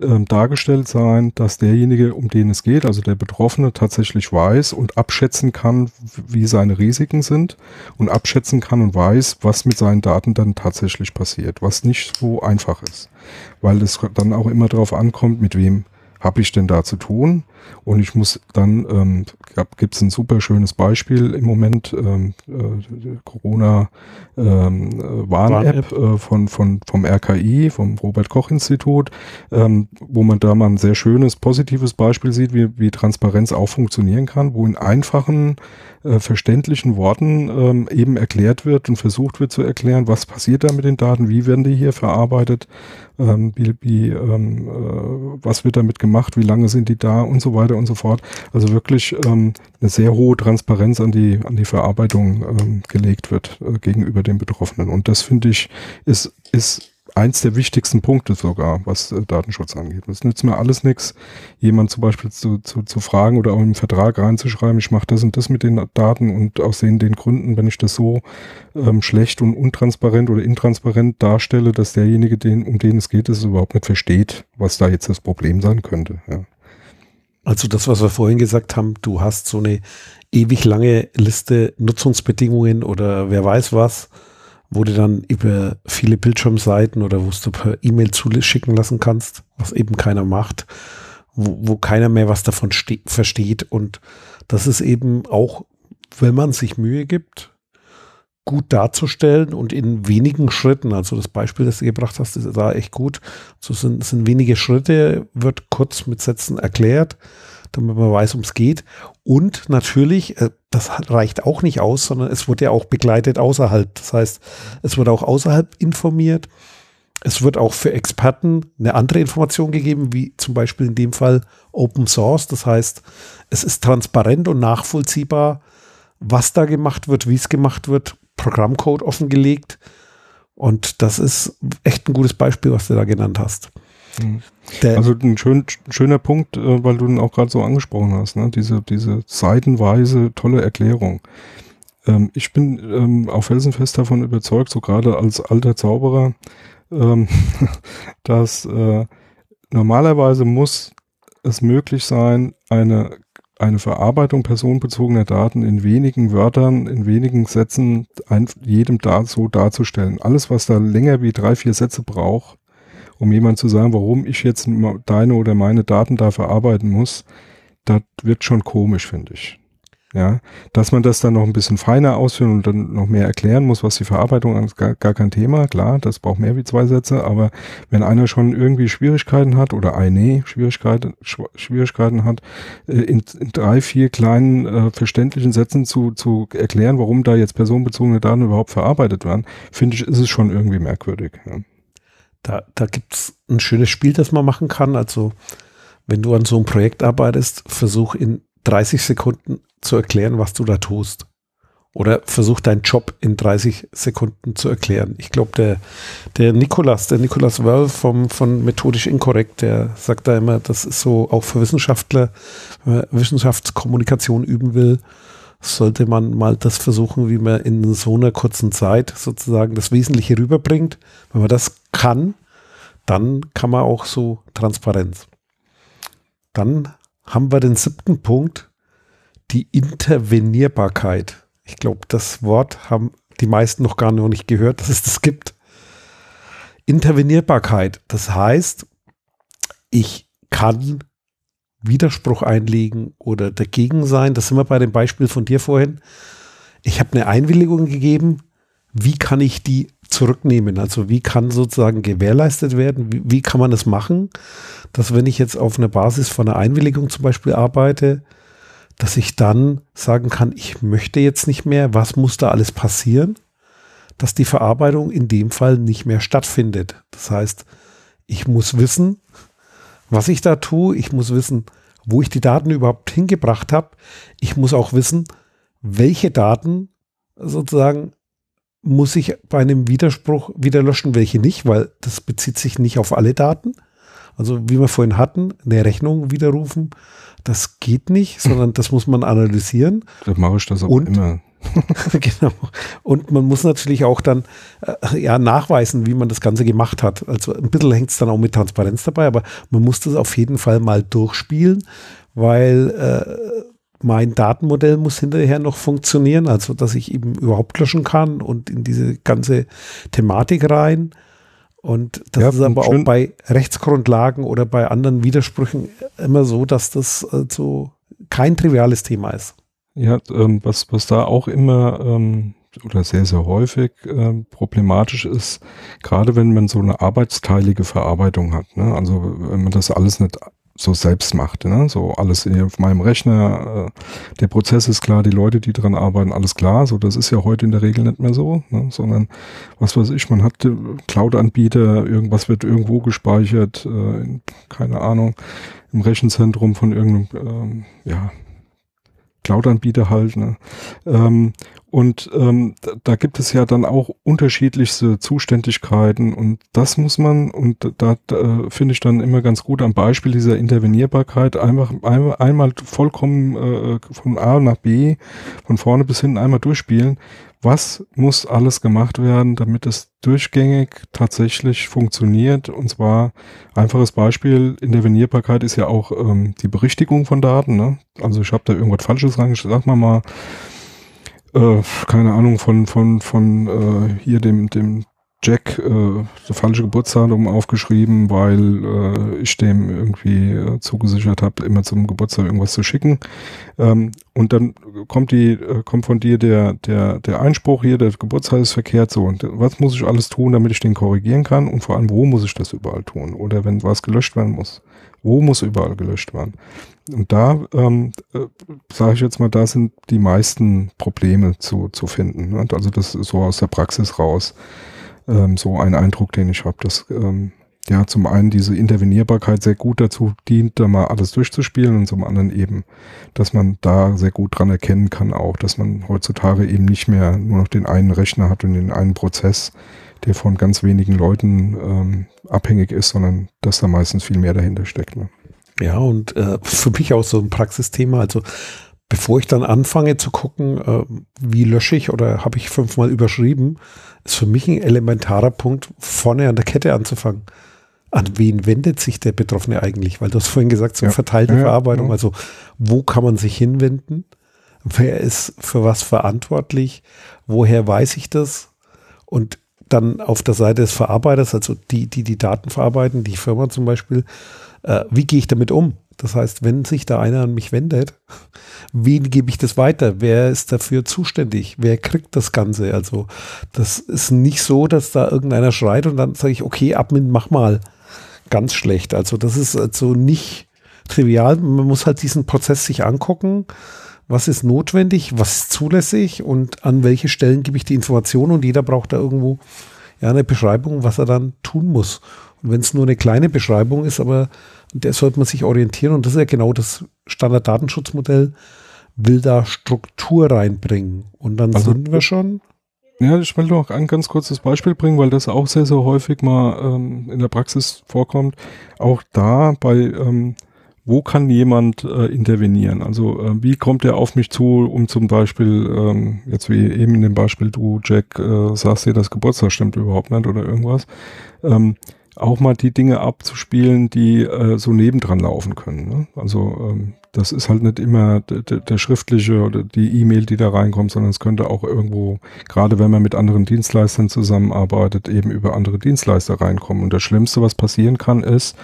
ähm, dargestellt sein, dass derjenige, um den es geht, also der Betroffene, tatsächlich weiß und abschätzen kann, wie seine Risiken sind und abschätzen kann und weiß, was mit seinen Daten dann tatsächlich passiert, was nicht so einfach ist, weil es dann auch immer darauf ankommt, mit wem habe ich denn da zu tun? Und ich muss dann, ähm, gibt es ein super schönes Beispiel im Moment, ähm, äh, Corona ähm, äh, von, von, vom RKI, vom Robert-Koch-Institut, ähm, wo man da mal ein sehr schönes, positives Beispiel sieht, wie, wie Transparenz auch funktionieren kann, wo in einfachen, äh, verständlichen Worten ähm, eben erklärt wird und versucht wird zu erklären, was passiert da mit den Daten, wie werden die hier verarbeitet, ähm, wie, wie, ähm, äh, was wird damit gemacht, wie lange sind die da und so weiter und so fort. Also wirklich ähm, eine sehr hohe Transparenz an die, an die Verarbeitung ähm, gelegt wird äh, gegenüber den Betroffenen. Und das finde ich ist, ist eins der wichtigsten Punkte sogar, was äh, Datenschutz angeht. Es nützt mir alles nichts, jemand zum Beispiel zu, zu, zu fragen oder auch im Vertrag reinzuschreiben, ich mache das und das mit den Daten und aus den, den Gründen, wenn ich das so ähm, schlecht und untransparent oder intransparent darstelle, dass derjenige, den, um den es geht, es überhaupt nicht versteht, was da jetzt das Problem sein könnte. Ja. Also das, was wir vorhin gesagt haben, du hast so eine ewig lange Liste Nutzungsbedingungen oder wer weiß was, du dann über viele Bildschirmseiten oder wo du per E-Mail zuschicken lassen kannst, was eben keiner macht, wo, wo keiner mehr was davon versteht. Und das ist eben auch wenn man sich Mühe gibt, gut darzustellen und in wenigen Schritten, also das Beispiel, das du gebracht hast, ist da echt gut. So sind, sind wenige Schritte, wird kurz mit Sätzen erklärt, damit man weiß, um es geht. Und natürlich, äh, das reicht auch nicht aus, sondern es wird ja auch begleitet außerhalb. Das heißt, es wird auch außerhalb informiert. Es wird auch für Experten eine andere Information gegeben, wie zum Beispiel in dem Fall Open Source. Das heißt, es ist transparent und nachvollziehbar, was da gemacht wird, wie es gemacht wird, Programmcode offengelegt. Und das ist echt ein gutes Beispiel, was du da genannt hast. Mhm. Also ein schön, schöner Punkt, äh, weil du ihn auch gerade so angesprochen hast, ne? diese, diese seitenweise tolle Erklärung. Ähm, ich bin ähm, auch felsenfest davon überzeugt, so gerade als alter Zauberer, ähm, dass äh, normalerweise muss es möglich sein, eine eine Verarbeitung personenbezogener Daten in wenigen Wörtern, in wenigen Sätzen ein, jedem da so darzustellen. Alles, was da länger wie drei, vier Sätze braucht, um jemand zu sagen, warum ich jetzt deine oder meine Daten da verarbeiten muss, das wird schon komisch, finde ich. Ja, dass man das dann noch ein bisschen feiner ausführen und dann noch mehr erklären muss, was die Verarbeitung ist, gar, gar kein Thema. Klar, das braucht mehr wie zwei Sätze, aber wenn einer schon irgendwie Schwierigkeiten hat oder eine Schwierigkeiten, Schwierigkeiten hat, äh, in, in drei, vier kleinen äh, verständlichen Sätzen zu, zu erklären, warum da jetzt personenbezogene Daten überhaupt verarbeitet werden, finde ich, ist es schon irgendwie merkwürdig. Ja. Da, da gibt's ein schönes Spiel, das man machen kann. Also, wenn du an so einem Projekt arbeitest, versuch in 30 Sekunden zu erklären, was du da tust. Oder versuch deinen Job in 30 Sekunden zu erklären. Ich glaube, der, der Nikolas, der Nikolas Wörl vom, von Methodisch Inkorrekt, der sagt da immer, das ist so auch für Wissenschaftler, wenn man Wissenschaftskommunikation üben will, sollte man mal das versuchen, wie man in so einer kurzen Zeit sozusagen das Wesentliche rüberbringt. Wenn man das kann, dann kann man auch so Transparenz. Dann haben wir den siebten Punkt, die Intervenierbarkeit. Ich glaube, das Wort haben die meisten noch gar noch nicht gehört, dass es das gibt. Intervenierbarkeit, das heißt, ich kann Widerspruch einlegen oder dagegen sein. Das sind wir bei dem Beispiel von dir vorhin. Ich habe eine Einwilligung gegeben. Wie kann ich die zurücknehmen? Also wie kann sozusagen gewährleistet werden? Wie, wie kann man das machen, dass wenn ich jetzt auf einer Basis von einer Einwilligung zum Beispiel arbeite, dass ich dann sagen kann, ich möchte jetzt nicht mehr, was muss da alles passieren, dass die Verarbeitung in dem Fall nicht mehr stattfindet. Das heißt, ich muss wissen, was ich da tue, ich muss wissen, wo ich die Daten überhaupt hingebracht habe. Ich muss auch wissen, welche Daten sozusagen muss ich bei einem Widerspruch wieder löschen, welche nicht, weil das bezieht sich nicht auf alle Daten. Also wie wir vorhin hatten, eine Rechnung widerrufen, das geht nicht, sondern das muss man analysieren. Da mache ich das auch und, immer. genau. Und man muss natürlich auch dann äh, ja, nachweisen, wie man das Ganze gemacht hat. Also ein bisschen hängt es dann auch mit Transparenz dabei, aber man muss das auf jeden Fall mal durchspielen, weil äh, mein Datenmodell muss hinterher noch funktionieren, also dass ich eben überhaupt löschen kann und in diese ganze Thematik rein. Und das ja, ist aber auch bei Rechtsgrundlagen oder bei anderen Widersprüchen immer so, dass das also kein triviales Thema ist. Ja, ähm, was, was da auch immer ähm, oder sehr, sehr häufig äh, problematisch ist, gerade wenn man so eine arbeitsteilige Verarbeitung hat. Ne? Also wenn man das alles nicht so selbst macht. Ne? So alles auf meinem Rechner, äh, der Prozess ist klar, die Leute, die dran arbeiten, alles klar. So, das ist ja heute in der Regel nicht mehr so, ne? sondern was weiß ich, man hat Cloud-Anbieter, irgendwas wird irgendwo gespeichert, äh, keine Ahnung, im Rechenzentrum von irgendeinem, ähm, ja, Cloud-Anbieter halt. Ne? Ähm, und ähm, da, gibt es ja dann auch unterschiedlichste Zuständigkeiten und das muss man, und da, da finde ich dann immer ganz gut am Beispiel dieser Intervenierbarkeit, einfach einmal, einmal vollkommen äh, von A nach B, von vorne bis hinten einmal durchspielen. Was muss alles gemacht werden, damit es durchgängig tatsächlich funktioniert? Und zwar einfaches Beispiel, Intervenierbarkeit ist ja auch ähm, die Berichtigung von Daten. Ne? Also ich habe da irgendwas Falsches reingeschrieben, sag mal mal, äh, keine Ahnung, von, von, von äh, hier dem, dem Jack äh, das falsche Geburtsdatum aufgeschrieben, weil äh, ich dem irgendwie äh, zugesichert habe, immer zum Geburtstag irgendwas zu schicken. Ähm, und dann kommt die, äh, kommt von dir der, der, der Einspruch hier, der Geburtstag ist verkehrt so. Und was muss ich alles tun, damit ich den korrigieren kann? Und vor allem, wo muss ich das überall tun? Oder wenn was gelöscht werden muss, wo muss überall gelöscht werden? Und da ähm, äh, sage ich jetzt mal, da sind die meisten Probleme zu, zu finden. Ne? Also das ist so aus der Praxis raus ähm, so ein Eindruck, den ich habe, dass ähm, ja zum einen diese Intervenierbarkeit sehr gut dazu dient, da mal alles durchzuspielen und zum anderen eben, dass man da sehr gut dran erkennen kann auch, dass man heutzutage eben nicht mehr nur noch den einen Rechner hat und den einen Prozess, der von ganz wenigen Leuten ähm, abhängig ist, sondern dass da meistens viel mehr dahinter steckt. Ne? Ja, und äh, für mich auch so ein Praxisthema. Also bevor ich dann anfange zu gucken, äh, wie lösche ich oder habe ich fünfmal überschrieben, ist für mich ein elementarer Punkt, vorne an der Kette anzufangen. An wen wendet sich der Betroffene eigentlich? Weil du hast vorhin gesagt, so ja. verteilte ja, Verarbeitung. Ja. Also wo kann man sich hinwenden? Wer ist für was verantwortlich? Woher weiß ich das? Und dann auf der Seite des Verarbeiters, also die, die die Daten verarbeiten, die Firma zum Beispiel, äh, wie gehe ich damit um? Das heißt, wenn sich da einer an mich wendet, wen gebe ich das weiter? Wer ist dafür zuständig? Wer kriegt das Ganze? Also, das ist nicht so, dass da irgendeiner schreit und dann sage ich, okay, Admin, mach mal. Ganz schlecht. Also, das ist also nicht trivial. Man muss halt diesen Prozess sich angucken. Was ist notwendig? Was ist zulässig? Und an welche Stellen gebe ich die Informationen? Und jeder braucht da irgendwo ja eine Beschreibung, was er dann tun muss. Und wenn es nur eine kleine Beschreibung ist, aber der sollte man sich orientieren und das ist ja genau das Standarddatenschutzmodell, will da Struktur reinbringen. Und dann also, sind wir schon. Ja, ich will noch ein ganz kurzes Beispiel bringen, weil das auch sehr, sehr häufig mal ähm, in der Praxis vorkommt. Auch da bei, ähm, wo kann jemand äh, intervenieren? Also äh, wie kommt er auf mich zu, um zum Beispiel, ähm, jetzt wie eben in dem Beispiel du, Jack, äh, sagst dir, das Geburtstag stimmt überhaupt nicht oder irgendwas. Ähm, auch mal die Dinge abzuspielen, die äh, so nebendran laufen können. Ne? Also ähm, das ist halt nicht immer der schriftliche oder die E-Mail, die da reinkommt, sondern es könnte auch irgendwo, gerade wenn man mit anderen Dienstleistern zusammenarbeitet, eben über andere Dienstleister reinkommen. Und das Schlimmste, was passieren kann, ist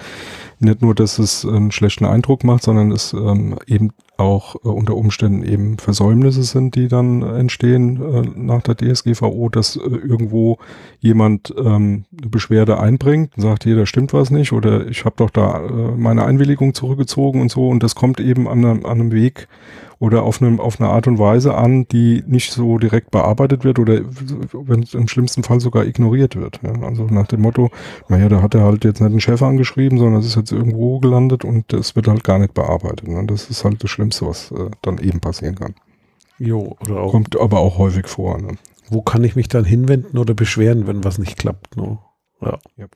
nicht nur, dass es einen schlechten Eindruck macht, sondern es ähm, eben auch äh, unter Umständen eben Versäumnisse sind, die dann entstehen äh, nach der DSGVO, dass äh, irgendwo jemand ähm, eine Beschwerde einbringt und sagt, hier, da stimmt was nicht oder ich habe doch da äh, meine Einwilligung zurückgezogen und so. Und das kommt eben an, an einem Weg, oder auf, einem, auf eine Art und Weise an, die nicht so direkt bearbeitet wird oder wenn es im schlimmsten Fall sogar ignoriert wird. Ja. Also nach dem Motto, naja, da hat er halt jetzt nicht einen Chef angeschrieben, sondern es ist jetzt irgendwo gelandet und es wird halt gar nicht bearbeitet. Ne. Das ist halt das Schlimmste, was äh, dann eben passieren kann. Jo, oder auch. Kommt aber auch häufig vor. Ne. Wo kann ich mich dann hinwenden oder beschweren, wenn was nicht klappt? Ne? Ja. Yep.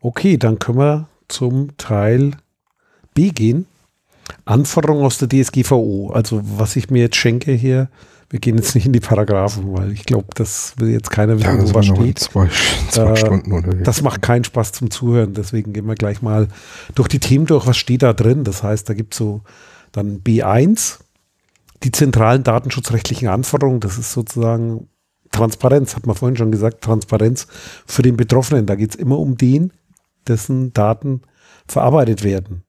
Okay, dann können wir zum Teil B gehen. Anforderungen aus der DSGVO, also was ich mir jetzt schenke hier, wir gehen jetzt nicht in die Paragraphen, weil ich glaube, das will jetzt keiner wissen, ja, wo was steht. Zwei, zwei äh, Stunden unterwegs. Das macht keinen Spaß zum Zuhören, deswegen gehen wir gleich mal durch die Themen durch, was steht da drin. Das heißt, da gibt es so dann B1, die zentralen datenschutzrechtlichen Anforderungen, das ist sozusagen Transparenz, hat man vorhin schon gesagt, Transparenz für den Betroffenen. Da geht es immer um den, dessen Daten verarbeitet werden.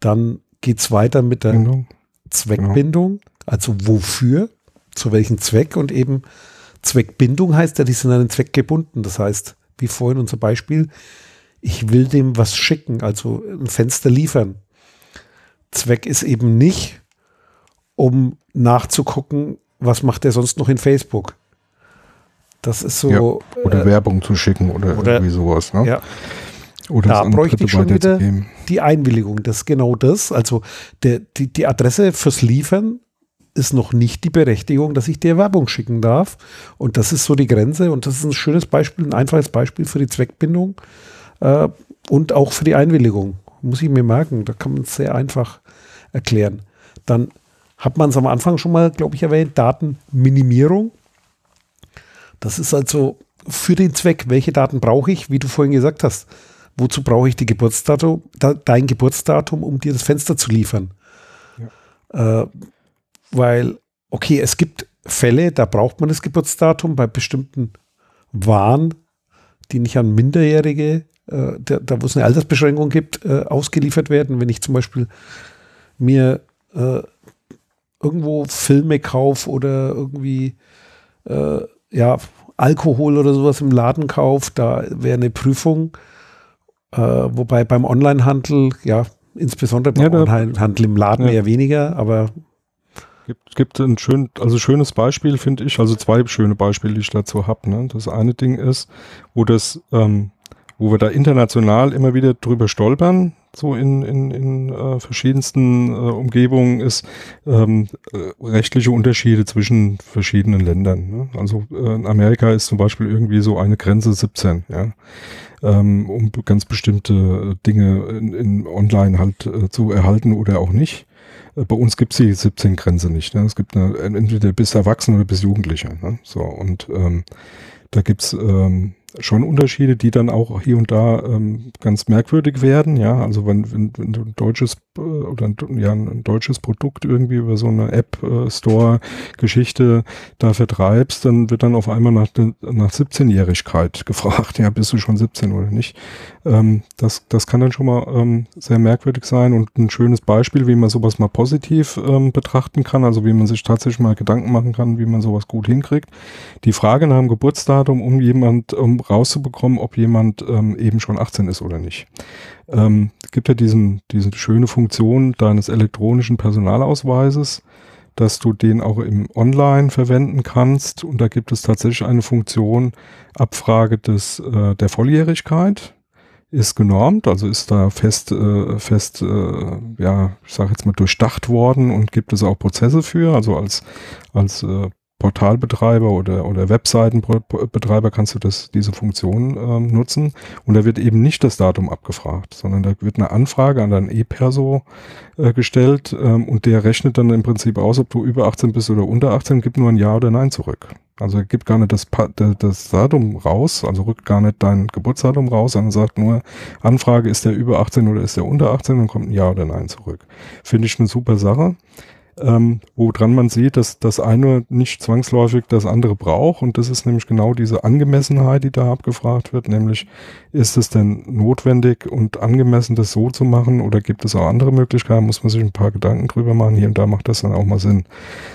Dann geht es weiter mit der Bindung. Zweckbindung, also wofür, zu welchem Zweck und eben Zweckbindung heißt ja, die sind an den Zweck gebunden. Das heißt, wie vorhin unser Beispiel, ich will dem was schicken, also ein Fenster liefern. Zweck ist eben nicht, um nachzugucken, was macht er sonst noch in Facebook. Das ist so. Ja, oder äh, Werbung zu schicken oder, oder irgendwie sowas. Ne? Ja. Oder da bräuchte ich schon wieder die Einwilligung. Das ist genau das. Also der, die, die Adresse fürs Liefern ist noch nicht die Berechtigung, dass ich dir Werbung schicken darf. Und das ist so die Grenze. Und das ist ein schönes Beispiel, ein einfaches Beispiel für die Zweckbindung äh, und auch für die Einwilligung. Muss ich mir merken. Da kann man es sehr einfach erklären. Dann hat man es am Anfang schon mal, glaube ich, erwähnt, Datenminimierung. Das ist also für den Zweck, welche Daten brauche ich, wie du vorhin gesagt hast wozu brauche ich die Geburtsdatum, da, dein Geburtsdatum, um dir das Fenster zu liefern? Ja. Äh, weil, okay, es gibt Fälle, da braucht man das Geburtsdatum bei bestimmten Waren, die nicht an Minderjährige, äh, da, da wo es eine Altersbeschränkung gibt, äh, ausgeliefert werden. Wenn ich zum Beispiel mir äh, irgendwo Filme kaufe oder irgendwie äh, ja, Alkohol oder sowas im Laden kaufe, da wäre eine Prüfung. Äh, wobei beim Onlinehandel, ja, insbesondere beim ja, Onlinehandel im Laden ja. eher weniger, aber gibt, gibt ein schön, also schönes Beispiel, finde ich, also zwei schöne Beispiele, die ich dazu habe. Ne? Das eine Ding ist, wo das, ähm, wo wir da international immer wieder drüber stolpern, so in, in, in äh, verschiedensten äh, Umgebungen ist ähm, äh, rechtliche Unterschiede zwischen verschiedenen Ländern. Ne? Also äh, in Amerika ist zum Beispiel irgendwie so eine Grenze 17, ja, ähm, um ganz bestimmte Dinge in, in online halt äh, zu erhalten oder auch nicht. Äh, bei uns gibt es die 17-Grenze nicht. Ne? Es gibt eine, entweder bis Erwachsene oder bis Jugendliche. Ne? So und ähm, da gibt's ähm, schon Unterschiede, die dann auch hier und da ähm, ganz merkwürdig werden. Ja, also wenn, wenn, wenn du ein deutsches äh, oder ein, ja, ein deutsches Produkt irgendwie über so eine App äh, da vertreibst, dann wird dann auf einmal nach, nach 17-Jährigkeit gefragt. Ja, bist du schon 17 oder nicht? Ähm, das, das kann dann schon mal ähm, sehr merkwürdig sein und ein schönes Beispiel, wie man sowas mal positiv ähm, betrachten kann, also wie man sich tatsächlich mal Gedanken machen kann, wie man sowas gut hinkriegt. Die Frage nach dem Geburtsdatum, um jemand, um rauszubekommen, ob jemand ähm, eben schon 18 ist oder nicht. Ähm, gibt ja diesen, diese schöne Funktion deines elektronischen Personalausweises, dass du den auch im Online verwenden kannst. Und da gibt es tatsächlich eine Funktion Abfrage des, äh, der Volljährigkeit ist genormt, also ist da fest, äh, fest, äh, ja, ich sage jetzt mal durchdacht worden und gibt es auch Prozesse für. Also als als äh, Portalbetreiber oder, oder Webseitenbetreiber kannst du das, diese Funktion ähm, nutzen. Und da wird eben nicht das Datum abgefragt, sondern da wird eine Anfrage an dein E-Perso äh, gestellt ähm, und der rechnet dann im Prinzip aus, ob du über 18 bist oder unter 18, gibt nur ein Ja oder Nein zurück. Also er gibt gar nicht das, das Datum raus, also rückt gar nicht dein Geburtsdatum raus, sondern sagt nur, Anfrage, ist der über 18 oder ist der unter 18 und kommt ein Ja oder Nein zurück. Finde ich eine super Sache ähm, woran man sieht, dass das eine nicht zwangsläufig das andere braucht. Und das ist nämlich genau diese Angemessenheit, die da abgefragt wird, nämlich ist es denn notwendig und angemessen, das so zu machen oder gibt es auch andere Möglichkeiten, muss man sich ein paar Gedanken drüber machen. Hier und da macht das dann auch mal Sinn,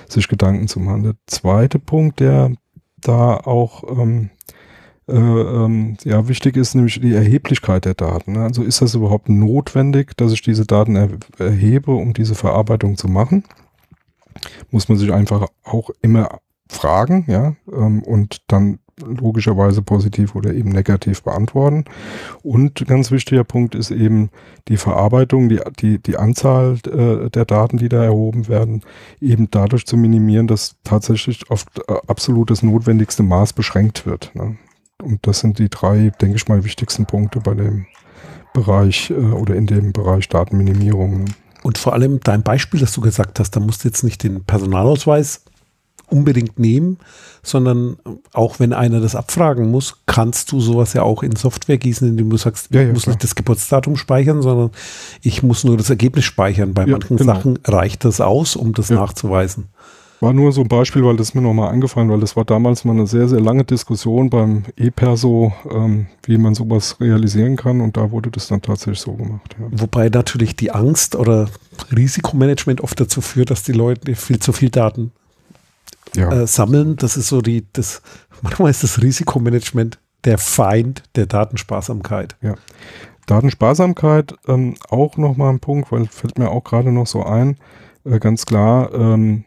sich Gedanken zu machen. Der zweite Punkt, der da auch ähm, äh, ähm, ja, wichtig ist nämlich die Erheblichkeit der Daten. Ne? Also ist das überhaupt notwendig, dass ich diese Daten er erhebe, um diese Verarbeitung zu machen? Muss man sich einfach auch immer fragen, ja, ähm, und dann logischerweise positiv oder eben negativ beantworten. Und ganz wichtiger Punkt ist eben die Verarbeitung, die, die, die Anzahl äh, der Daten, die da erhoben werden, eben dadurch zu minimieren, dass tatsächlich auf äh, absolutes notwendigste Maß beschränkt wird. Ne? Und das sind die drei, denke ich mal, wichtigsten Punkte bei dem Bereich äh, oder in dem Bereich Datenminimierung. Ne? Und vor allem dein Beispiel, das du gesagt hast, da musst du jetzt nicht den Personalausweis unbedingt nehmen, sondern auch wenn einer das abfragen muss, kannst du sowas ja auch in Software gießen, indem du sagst, ja, ja, ich muss klar. nicht das Geburtsdatum speichern, sondern ich muss nur das Ergebnis speichern. Bei ja, manchen genau. Sachen reicht das aus, um das nachzuweisen. War nur so ein Beispiel, weil das mir nochmal eingefallen, weil das war damals mal eine sehr, sehr lange Diskussion beim E-Perso, ähm, wie man sowas realisieren kann und da wurde das dann tatsächlich so gemacht. Ja. Wobei natürlich die Angst oder Risikomanagement oft dazu führt, dass die Leute viel zu viel Daten ja. äh, sammeln. Das ist so die, das, manchmal ist das Risikomanagement der Feind der Datensparsamkeit. Ja. Datensparsamkeit ähm, auch nochmal ein Punkt, weil fällt mir auch gerade noch so ein, äh, ganz klar, ähm,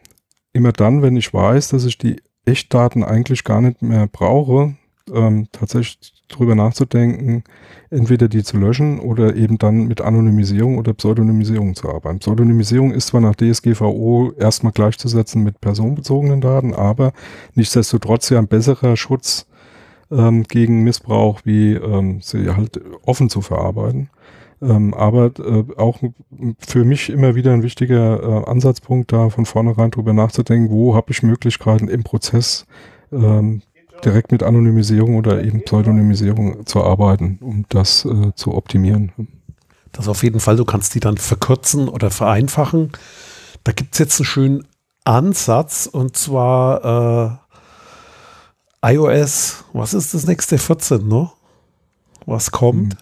immer dann, wenn ich weiß, dass ich die Echtdaten eigentlich gar nicht mehr brauche, ähm, tatsächlich drüber nachzudenken, entweder die zu löschen oder eben dann mit Anonymisierung oder Pseudonymisierung zu arbeiten. Pseudonymisierung ist zwar nach DSGVO erstmal gleichzusetzen mit personenbezogenen Daten, aber nichtsdestotrotz ja ein besserer Schutz ähm, gegen Missbrauch, wie ähm, sie halt offen zu verarbeiten. Ähm, aber äh, auch für mich immer wieder ein wichtiger äh, Ansatzpunkt, da von vornherein drüber nachzudenken, wo habe ich Möglichkeiten im Prozess ähm, direkt mit Anonymisierung oder eben Pseudonymisierung zu arbeiten, um das äh, zu optimieren. Das auf jeden Fall, du kannst die dann verkürzen oder vereinfachen. Da gibt es jetzt einen schönen Ansatz und zwar äh, iOS, was ist das nächste 14, ne? Was kommt? Hm,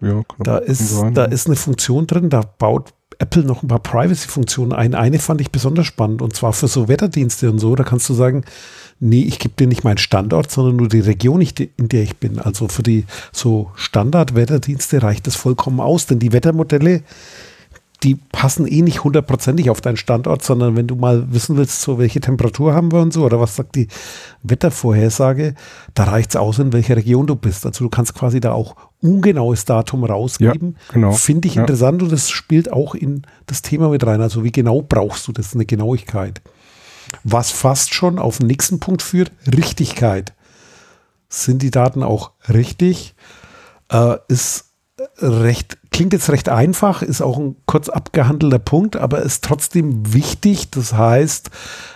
ja, da ist, sein, da ist eine Funktion drin, da baut Apple noch ein paar Privacy-Funktionen ein. Eine fand ich besonders spannend und zwar für so Wetterdienste und so. Da kannst du sagen, nee, ich gebe dir nicht meinen Standort, sondern nur die Region, in der ich bin. Also für die so Standard-Wetterdienste reicht das vollkommen aus, denn die Wettermodelle, die passen eh nicht hundertprozentig auf deinen Standort, sondern wenn du mal wissen willst, so welche Temperatur haben wir und so, oder was sagt die Wettervorhersage, da reicht es aus, in welcher Region du bist. Also du kannst quasi da auch ungenaues Datum rausgeben. Ja, genau. Finde ich ja. interessant und das spielt auch in das Thema mit rein. Also wie genau brauchst du das, eine Genauigkeit? Was fast schon auf den nächsten Punkt führt, Richtigkeit. Sind die Daten auch richtig? Äh, ist recht, klingt jetzt recht einfach, ist auch ein kurz abgehandelter Punkt, aber ist trotzdem wichtig. Das heißt,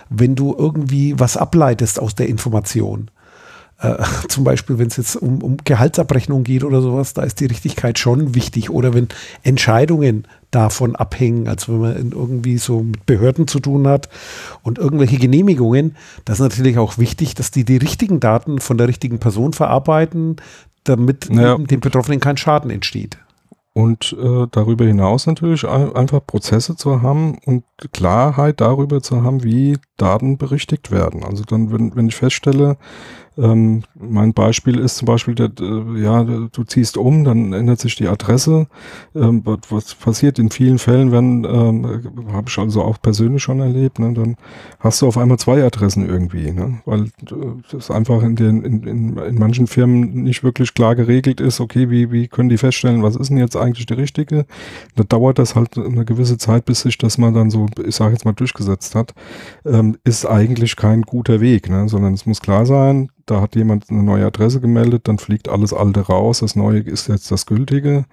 wenn du irgendwie was ableitest aus der Information, äh, zum Beispiel, wenn es jetzt um, um Gehaltsabrechnung geht oder sowas, da ist die Richtigkeit schon wichtig. Oder wenn Entscheidungen davon abhängen, also wenn man irgendwie so mit Behörden zu tun hat und irgendwelche Genehmigungen, das ist natürlich auch wichtig, dass die die richtigen Daten von der richtigen Person verarbeiten, damit naja. dem Betroffenen kein Schaden entsteht. Und äh, darüber hinaus natürlich einfach Prozesse zu haben und Klarheit darüber zu haben, wie Daten berichtigt werden. Also dann, wenn, wenn ich feststelle, ähm, mein Beispiel ist zum Beispiel, der, äh, ja, du ziehst um, dann ändert sich die Adresse. Ähm, was passiert in vielen Fällen, wenn, ähm, habe ich also auch persönlich schon erlebt, ne, dann hast du auf einmal zwei Adressen irgendwie, ne, weil äh, das einfach in, den, in, in, in manchen Firmen nicht wirklich klar geregelt ist, okay, wie, wie können die feststellen, was ist denn jetzt eigentlich die richtige? Da dauert das halt eine gewisse Zeit, bis sich das mal dann so, ich sage jetzt mal, durchgesetzt hat, ähm, ist eigentlich kein guter Weg, ne, sondern es muss klar sein, da hat jemand eine neue Adresse gemeldet, dann fliegt alles Alte raus, das Neue ist jetzt das Gültige.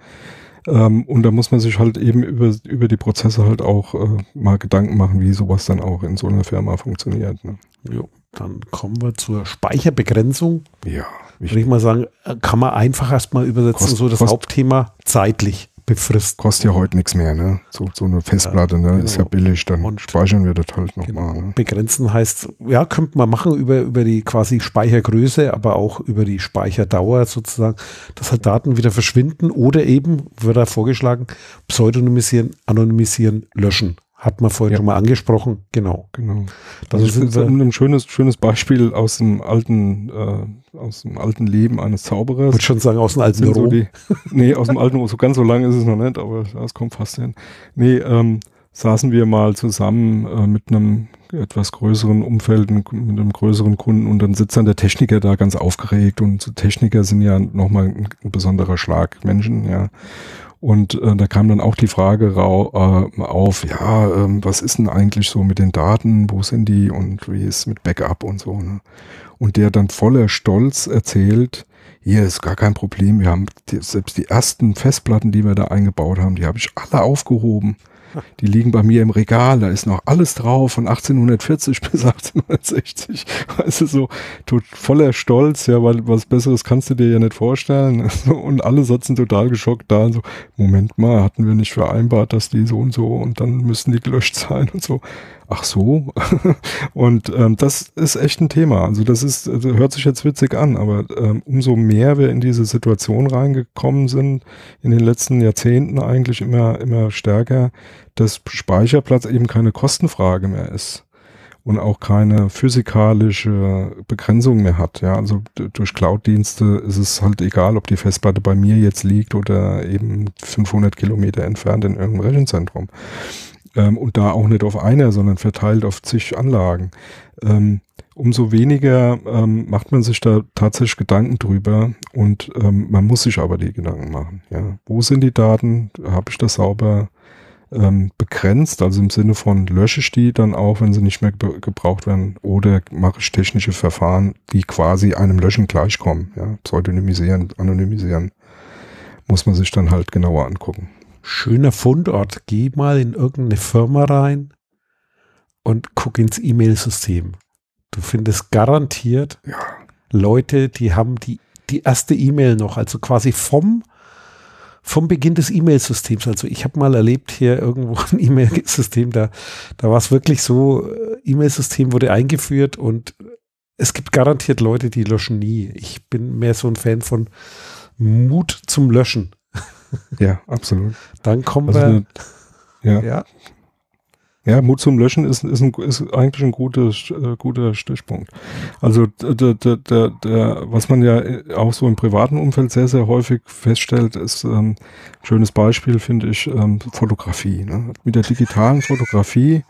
Ähm, und da muss man sich halt eben über, über die Prozesse halt auch äh, mal Gedanken machen, wie sowas dann auch in so einer Firma funktioniert. Ne? Jo, dann kommen wir zur Speicherbegrenzung. Ja. Würde ich mal sagen, äh, kann man einfach erstmal übersetzen, kost, so das kost, Hauptthema zeitlich befrisst. Kostet ja heute nichts mehr, ne? So, so eine Festplatte, ja, ne? Genau. Ist ja billig, dann und speichern wir das halt nochmal. Genau. Ne? Begrenzen heißt, ja, könnte man machen über, über die quasi Speichergröße, aber auch über die Speicherdauer sozusagen, dass halt Daten wieder verschwinden oder eben, wird da vorgeschlagen, pseudonymisieren, anonymisieren, löschen. Hat man vorhin ja. schon mal angesprochen, genau. Genau. Das also ist ein schönes, schönes Beispiel aus dem alten, äh, aus dem alten Leben eines Zauberers. Ich würde schon sagen, aus dem alten so die, Nee, aus dem alten, so ganz so lange ist es noch nicht, aber das kommt fast hin. Nee, ähm, saßen wir mal zusammen äh, mit einem etwas größeren Umfeld, mit einem größeren Kunden und dann sitzt dann der Techniker da ganz aufgeregt und Techniker sind ja nochmal ein, ein besonderer Schlag Menschen, ja. Und äh, da kam dann auch die Frage äh, auf, ja, ähm, was ist denn eigentlich so mit den Daten, wo sind die und wie ist mit Backup und so. Ne? Und der dann voller Stolz erzählt, hier ist gar kein Problem, wir haben die, selbst die ersten Festplatten, die wir da eingebaut haben, die habe ich alle aufgehoben. Die liegen bei mir im Regal, da ist noch alles drauf von 1840 bis 1860. Weißt du, so tot, voller Stolz, ja, weil was Besseres kannst du dir ja nicht vorstellen. Und alle sitzen total geschockt da und so, Moment mal, hatten wir nicht vereinbart, dass die so und so und dann müssen die gelöscht sein und so ach so. und ähm, das ist echt ein Thema. Also das ist, das also hört sich jetzt witzig an, aber ähm, umso mehr wir in diese Situation reingekommen sind, in den letzten Jahrzehnten eigentlich immer, immer stärker, dass Speicherplatz eben keine Kostenfrage mehr ist und auch keine physikalische Begrenzung mehr hat. Ja, also durch Cloud-Dienste ist es halt egal, ob die Festplatte bei mir jetzt liegt oder eben 500 Kilometer entfernt in irgendeinem Rechenzentrum. Ähm, und da auch nicht auf einer, sondern verteilt auf zig Anlagen. Ähm, umso weniger ähm, macht man sich da tatsächlich Gedanken drüber und ähm, man muss sich aber die Gedanken machen. Ja. Wo sind die Daten? Habe ich das sauber ähm, begrenzt? Also im Sinne von lösche ich die dann auch, wenn sie nicht mehr gebraucht werden oder mache ich technische Verfahren, die quasi einem Löschen gleichkommen. Ja. Pseudonymisieren, anonymisieren. Muss man sich dann halt genauer angucken schöner Fundort. Geh mal in irgendeine Firma rein und guck ins E-Mail-System. Du findest garantiert ja. Leute, die haben die, die erste E-Mail noch, also quasi vom, vom Beginn des E-Mail-Systems. Also ich habe mal erlebt hier irgendwo ein E-Mail-System, da, da war es wirklich so, äh, E-Mail-System wurde eingeführt und es gibt garantiert Leute, die löschen nie. Ich bin mehr so ein Fan von Mut zum Löschen. Ja, absolut. Dann kommen also wir. Eine, ja. ja. Ja, Mut zum Löschen ist, ist, ein, ist eigentlich ein guter, äh, guter Stichpunkt. Also der, der, der, der, was man ja auch so im privaten Umfeld sehr, sehr häufig feststellt, ist ähm, ein schönes Beispiel, finde ich, ähm, Fotografie. Ne? Mit der digitalen Fotografie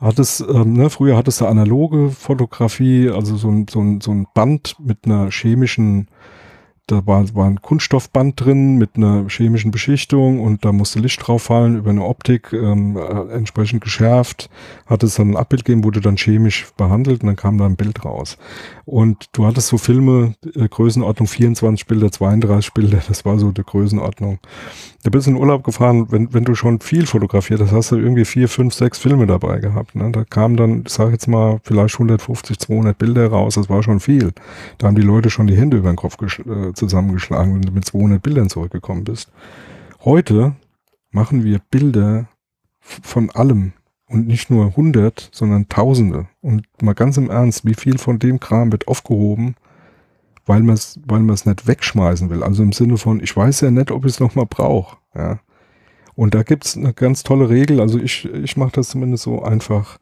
hat es, ähm, ne, früher hattest du analoge Fotografie, also so ein, so ein, so ein Band mit einer chemischen da war, war ein Kunststoffband drin mit einer chemischen Beschichtung und da musste Licht drauf fallen über eine Optik, ähm, äh, entsprechend geschärft, hat es dann ein Abbild gegeben, wurde dann chemisch behandelt und dann kam da ein Bild raus. Und du hattest so Filme, äh, Größenordnung 24 Bilder, 32 Bilder, das war so die Größenordnung. Du bist in Urlaub gefahren, wenn, wenn du schon viel fotografiert hast, hast du irgendwie vier, fünf, sechs Filme dabei gehabt. Ne? Da kamen dann, ich sag jetzt mal, vielleicht 150, 200 Bilder raus, das war schon viel. Da haben die Leute schon die Hände über den Kopf äh, zusammengeschlagen, wenn du mit 200 Bildern zurückgekommen bist. Heute machen wir Bilder von allem und nicht nur 100, sondern Tausende. Und mal ganz im Ernst, wie viel von dem Kram wird aufgehoben, weil man es weil man's nicht wegschmeißen will. Also im Sinne von, ich weiß ja nicht, ob ich es nochmal brauche. Ja. Und da gibt's eine ganz tolle Regel. Also ich, ich mache das zumindest so einfach.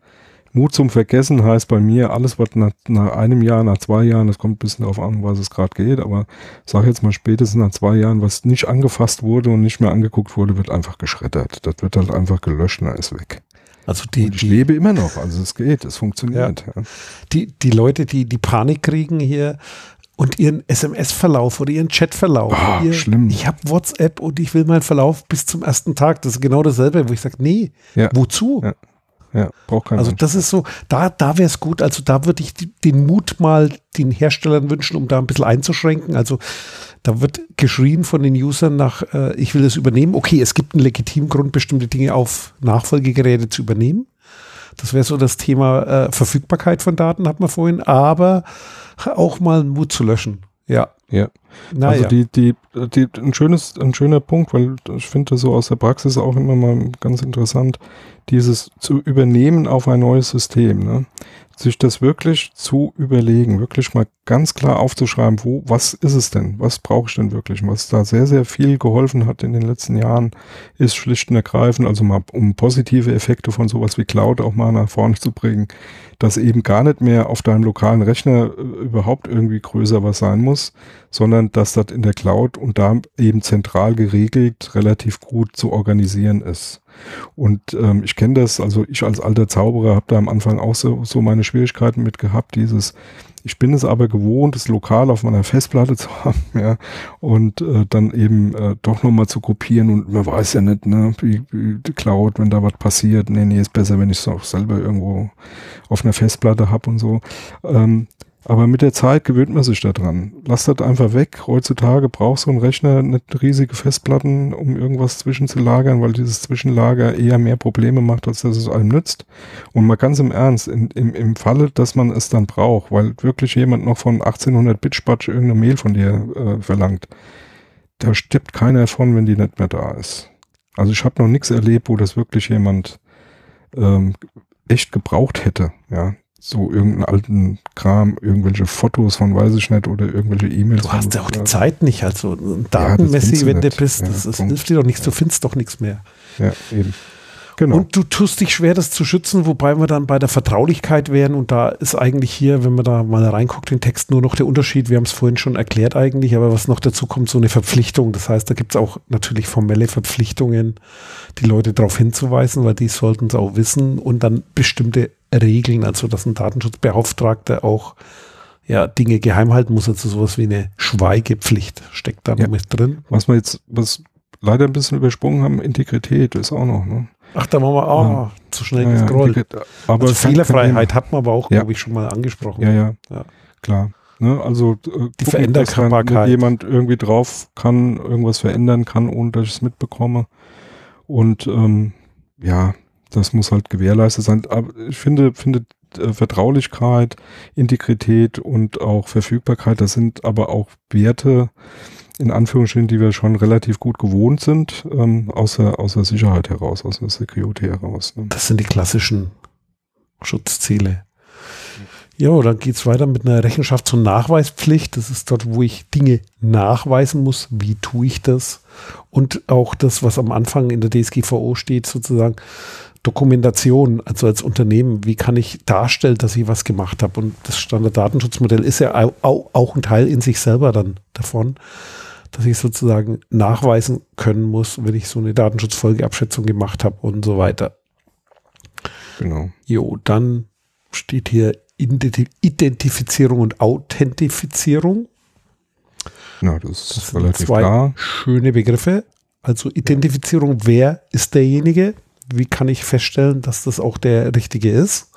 Mut zum Vergessen heißt bei mir, alles, was nach, nach einem Jahr, nach zwei Jahren, das kommt ein bisschen darauf an, was es gerade geht, aber sag jetzt mal spätestens nach zwei Jahren, was nicht angefasst wurde und nicht mehr angeguckt wurde, wird einfach geschreddert. Das wird halt einfach gelöscht und er ist weg. Also die, und ich die, lebe immer noch, also es geht, es funktioniert. Ja. Die, die Leute, die die Panik kriegen hier, und ihren SMS-Verlauf oder ihren Chat-Verlauf. Oh, ihr, schlimm. Ich habe WhatsApp und ich will meinen Verlauf bis zum ersten Tag. Das ist genau dasselbe, wo ich sage, nee, ja. wozu? Ja. Ja, braucht keiner. Also das ist so, da, da wäre es gut. Also da würde ich den Mut mal den Herstellern wünschen, um da ein bisschen einzuschränken. Also da wird geschrien von den Usern nach, äh, ich will das übernehmen. Okay, es gibt einen legitimen Grund, bestimmte Dinge auf Nachfolgegeräte zu übernehmen. Das wäre so das Thema äh, Verfügbarkeit von Daten, hat man vorhin. Aber auch mal Mut zu löschen. Ja. Ja. Naja. Also die, die, die, ein schönes, ein schöner Punkt, weil ich finde so aus der Praxis auch immer mal ganz interessant, dieses zu übernehmen auf ein neues System. Ne? Sich das wirklich zu überlegen, wirklich mal ganz klar aufzuschreiben, wo, was ist es denn? Was brauche ich denn wirklich? was da sehr, sehr viel geholfen hat in den letzten Jahren, ist schlicht und ergreifend, also mal um positive Effekte von sowas wie Cloud auch mal nach vorne zu bringen, dass eben gar nicht mehr auf deinem lokalen Rechner äh, überhaupt irgendwie größer was sein muss, sondern dass das in der Cloud und da eben zentral geregelt relativ gut zu organisieren ist. Und ähm, ich kenne das, also ich als alter Zauberer habe da am Anfang auch so, so meine Schwierigkeiten mit gehabt, dieses, ich bin es aber gewohnt, das lokal auf meiner Festplatte zu haben, ja, und äh, dann eben äh, doch nochmal zu kopieren und man weiß ja nicht, ne, wie, wie die Cloud, wenn da was passiert, nee, nee, ist besser, wenn ich es auch selber irgendwo auf einer Festplatte habe und so. Ähm, aber mit der Zeit gewöhnt man sich daran. Lass das einfach weg. Heutzutage braucht so ein Rechner nicht riesige Festplatten, um irgendwas zwischenzulagern, weil dieses Zwischenlager eher mehr Probleme macht, als dass es einem nützt. Und mal ganz im Ernst, in, im, im Falle, dass man es dann braucht, weil wirklich jemand noch von 1800 Bit Spatsch irgendeine Mail von dir äh, verlangt, da stirbt keiner von, wenn die nicht mehr da ist. Also ich habe noch nichts erlebt, wo das wirklich jemand ähm, echt gebraucht hätte. Ja, so irgendeinen alten Kram, irgendwelche Fotos von weiß ich nicht oder irgendwelche E-Mails. Du hast ja auch die Zeit nicht, also datenmäßig, ja, wenn du bist, das, das hilft dir doch nichts, du findest doch nichts mehr. Ja, eben. Genau. Und du tust dich schwer, das zu schützen, wobei wir dann bei der Vertraulichkeit wären. Und da ist eigentlich hier, wenn man da mal reinguckt, den Text nur noch der Unterschied. Wir haben es vorhin schon erklärt eigentlich, aber was noch dazu kommt, so eine Verpflichtung. Das heißt, da gibt es auch natürlich formelle Verpflichtungen, die Leute darauf hinzuweisen, weil die sollten es auch wissen. Und dann bestimmte Regeln, also dass ein Datenschutzbeauftragter auch ja, Dinge geheim halten muss, also sowas wie eine Schweigepflicht steckt da ja. noch mit drin. Was wir jetzt, was leider ein bisschen übersprungen haben, Integrität ist auch noch, ne? Ach, da waren wir auch ja. zu schnell ja, gescrollt. Aber also Fehlerfreiheit hat man aber auch, glaube ich, schon mal angesprochen. Ja, ja, ja. klar. Ne, also äh, die Veränderbarkeit. Jemand irgendwie drauf kann, irgendwas verändern kann, ohne dass ich es mitbekomme. Und ähm, ja, das muss halt gewährleistet sein. Aber ich finde, finde äh, Vertraulichkeit, Integrität und auch Verfügbarkeit, das sind aber auch Werte, in Anführungsstrichen, die wir schon relativ gut gewohnt sind, ähm, aus, der, aus der Sicherheit heraus, aus der Security heraus. Ne? Das sind die klassischen Schutzziele. Ja, dann geht es weiter mit einer Rechenschafts- und Nachweispflicht. Das ist dort, wo ich Dinge nachweisen muss. Wie tue ich das? Und auch das, was am Anfang in der DSGVO steht, sozusagen Dokumentation, also als Unternehmen, wie kann ich darstellen, dass ich was gemacht habe? Und das Standarddatenschutzmodell ist ja auch ein Teil in sich selber dann davon, dass ich sozusagen nachweisen können muss, wenn ich so eine Datenschutzfolgeabschätzung gemacht habe und so weiter. Genau. Jo, dann steht hier Identifizierung und Authentifizierung. Ja, das ist das relativ zwei klar. Schöne Begriffe. Also Identifizierung, wer ist derjenige? Wie kann ich feststellen, dass das auch der Richtige ist?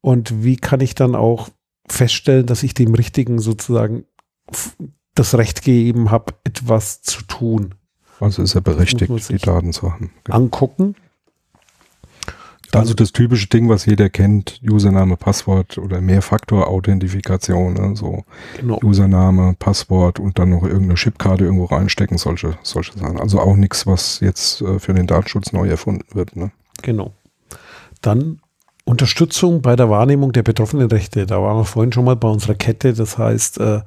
Und wie kann ich dann auch feststellen, dass ich dem Richtigen sozusagen das Recht gegeben habe, etwas zu tun? Also ist er berechtigt, die Daten zu haben. Angucken also das typische Ding, was jeder kennt, Username, Passwort oder Mehrfaktor-Authentifikation, ne? so genau. Username, Passwort und dann noch irgendeine Chipkarte irgendwo reinstecken, solche, solche Sachen. Also auch nichts, was jetzt äh, für den Datenschutz neu erfunden wird. Ne? Genau. Dann Unterstützung bei der Wahrnehmung der betroffenen Rechte. Da waren wir vorhin schon mal bei unserer Kette. Das heißt, äh,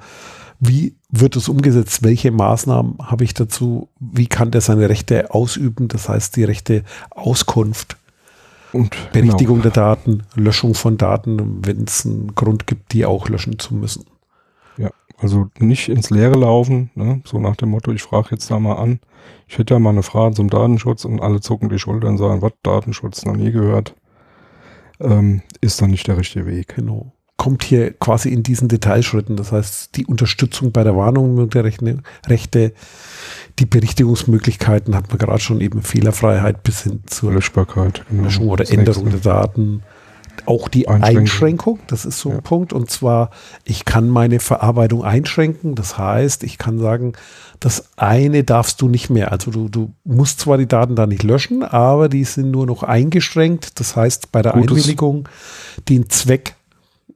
wie wird es umgesetzt? Welche Maßnahmen habe ich dazu? Wie kann der seine Rechte ausüben? Das heißt, die Rechte Auskunft und Berichtigung genau. der Daten, Löschung von Daten, wenn es einen Grund gibt, die auch löschen zu müssen. Ja, also nicht ins Leere laufen, ne? so nach dem Motto, ich frage jetzt da mal an. Ich hätte ja mal eine Frage zum Datenschutz und alle zucken die Schultern und sagen, was, Datenschutz, noch nie gehört. Ähm, ist dann nicht der richtige Weg. Genau kommt hier quasi in diesen Detailschritten. Das heißt, die Unterstützung bei der Warnung der Rechte, die Berichtigungsmöglichkeiten hat man gerade schon eben Fehlerfreiheit bis hin zur Löschbarkeit, genau. Löschung oder das Änderung nächste. der Daten. Auch die Einschränkung. Einschränkung, das ist so ja. ein Punkt. Und zwar, ich kann meine Verarbeitung einschränken. Das heißt, ich kann sagen, das eine darfst du nicht mehr. Also du, du musst zwar die Daten da nicht löschen, aber die sind nur noch eingeschränkt. Das heißt, bei der Gutes. Einwilligung den Zweck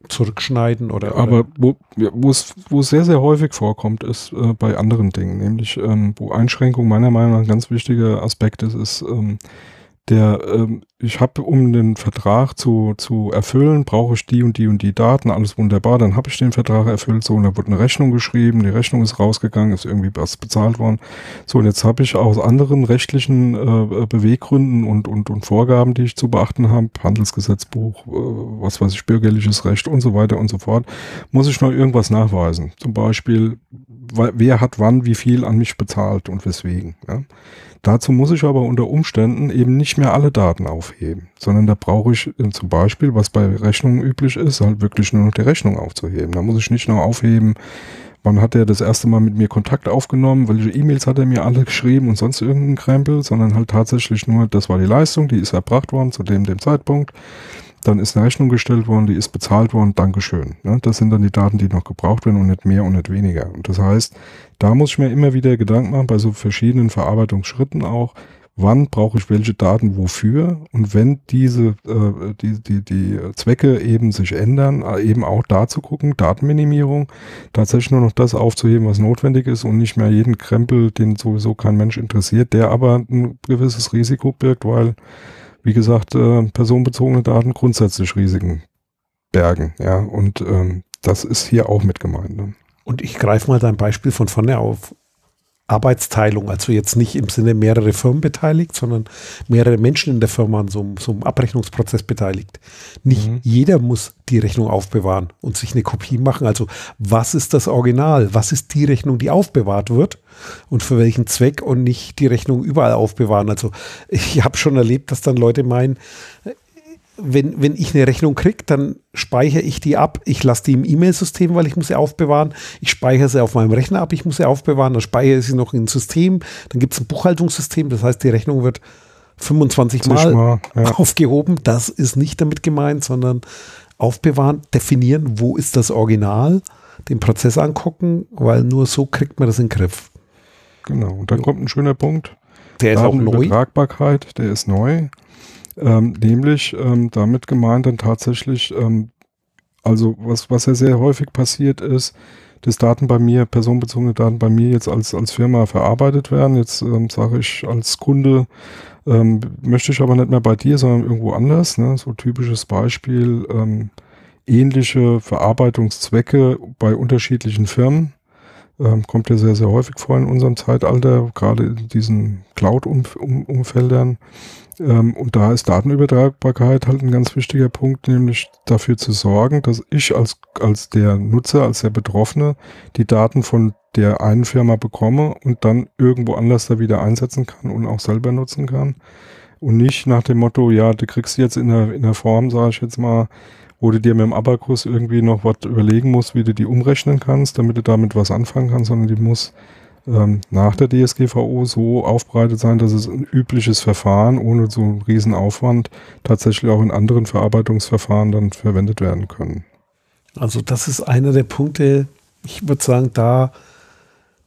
zurückschneiden oder. Aber wo, wo, es, wo es sehr, sehr häufig vorkommt, ist äh, bei anderen Dingen, nämlich ähm, wo Einschränkung meiner Meinung nach ein ganz wichtiger Aspekt ist, ist ähm, der, ähm, ich habe, um den Vertrag zu, zu erfüllen, brauche ich die und die und die Daten, alles wunderbar, dann habe ich den Vertrag erfüllt, so, und da wurde eine Rechnung geschrieben, die Rechnung ist rausgegangen, ist irgendwie was bezahlt worden. So, und jetzt habe ich aus anderen rechtlichen äh, Beweggründen und, und, und Vorgaben, die ich zu beachten habe, Handelsgesetzbuch, äh, was weiß ich, bürgerliches Recht und so weiter und so fort, muss ich noch irgendwas nachweisen. Zum Beispiel, wer hat wann wie viel an mich bezahlt und weswegen. Ja? Dazu muss ich aber unter Umständen eben nicht mehr alle Daten aufheben, sondern da brauche ich äh, zum Beispiel, was bei Rechnungen üblich ist, halt wirklich nur noch die Rechnung aufzuheben. Da muss ich nicht nur aufheben, wann hat er das erste Mal mit mir Kontakt aufgenommen, welche E-Mails hat er mir alle geschrieben und sonst irgendein Krempel, sondern halt tatsächlich nur, das war die Leistung, die ist erbracht worden zu dem, dem Zeitpunkt dann ist eine Rechnung gestellt worden, die ist bezahlt worden, Dankeschön. Ne? Das sind dann die Daten, die noch gebraucht werden und nicht mehr und nicht weniger. Und das heißt, da muss ich mir immer wieder Gedanken machen, bei so verschiedenen Verarbeitungsschritten auch, wann brauche ich welche Daten wofür und wenn diese äh, die, die, die Zwecke eben sich ändern, äh, eben auch da zu gucken, Datenminimierung, tatsächlich nur noch das aufzuheben, was notwendig ist und nicht mehr jeden Krempel, den sowieso kein Mensch interessiert, der aber ein gewisses Risiko birgt, weil wie gesagt, äh, personenbezogene Daten grundsätzlich Risiken bergen. Ja, und ähm, das ist hier auch mit gemeint. Ne? Und ich greife mal dein Beispiel von vorne auf. Arbeitsteilung, also jetzt nicht im Sinne mehrere Firmen beteiligt, sondern mehrere Menschen in der Firma an so, so einem Abrechnungsprozess beteiligt. Nicht mhm. jeder muss die Rechnung aufbewahren und sich eine Kopie machen. Also was ist das Original? Was ist die Rechnung, die aufbewahrt wird? Und für welchen Zweck und nicht die Rechnung überall aufbewahren? Also ich habe schon erlebt, dass dann Leute meinen, wenn, wenn ich eine Rechnung kriege, dann speichere ich die ab. Ich lasse die im E-Mail-System, weil ich muss sie aufbewahren. Ich speichere sie auf meinem Rechner ab, ich muss sie aufbewahren. Dann speichere ich sie noch im System. Dann gibt es ein Buchhaltungssystem, das heißt, die Rechnung wird 25 Mal, mal ja. aufgehoben. Das ist nicht damit gemeint, sondern aufbewahren, definieren, wo ist das Original, den Prozess angucken, weil nur so kriegt man das in den Griff. Genau, und dann kommt ein schöner Punkt. Der ist auch neu. Übertragbarkeit, der ist neu. Ähm, nämlich ähm, damit gemeint dann tatsächlich, ähm, also was, was ja sehr häufig passiert ist, dass Daten bei mir, personenbezogene Daten bei mir jetzt als, als Firma verarbeitet werden. Jetzt ähm, sage ich als Kunde, ähm, möchte ich aber nicht mehr bei dir, sondern irgendwo anders. Ne? So typisches Beispiel, ähm, ähnliche Verarbeitungszwecke bei unterschiedlichen Firmen. Ähm, kommt ja sehr, sehr häufig vor in unserem Zeitalter, gerade in diesen Cloud-Umfeldern. Ähm, und da ist Datenübertragbarkeit halt ein ganz wichtiger Punkt, nämlich dafür zu sorgen, dass ich als, als der Nutzer, als der Betroffene die Daten von der einen Firma bekomme und dann irgendwo anders da wieder einsetzen kann und auch selber nutzen kann. Und nicht nach dem Motto, ja, du kriegst jetzt in der, in der Form, sage ich jetzt mal, wo du dir mit dem Abakus irgendwie noch was überlegen musst, wie du die umrechnen kannst, damit du damit was anfangen kannst, sondern die muss ähm, nach der DSGVO so aufbereitet sein, dass es ein übliches Verfahren ohne so einen riesen Aufwand tatsächlich auch in anderen Verarbeitungsverfahren dann verwendet werden können. Also das ist einer der Punkte, ich würde sagen, da,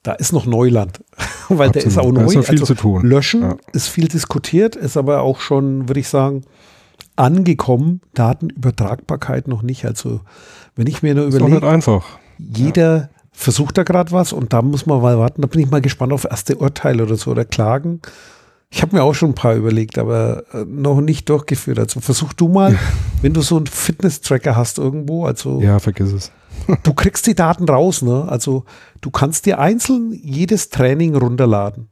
da ist noch Neuland, weil Absolut. der ist auch neu. Da ist noch viel also zu tun. Löschen ja. ist viel diskutiert, ist aber auch schon, würde ich sagen, angekommen. Datenübertragbarkeit noch nicht. Also wenn ich mir nur überlege, jeder ja. Versucht da gerade was und da muss man mal warten. Da bin ich mal gespannt auf erste Urteile oder so oder Klagen. Ich habe mir auch schon ein paar überlegt, aber äh, noch nicht durchgeführt. Also versuch du mal, wenn du so einen Fitness-Tracker hast irgendwo, also ja, vergiss es. du kriegst die Daten raus, ne? Also du kannst dir einzeln jedes Training runterladen.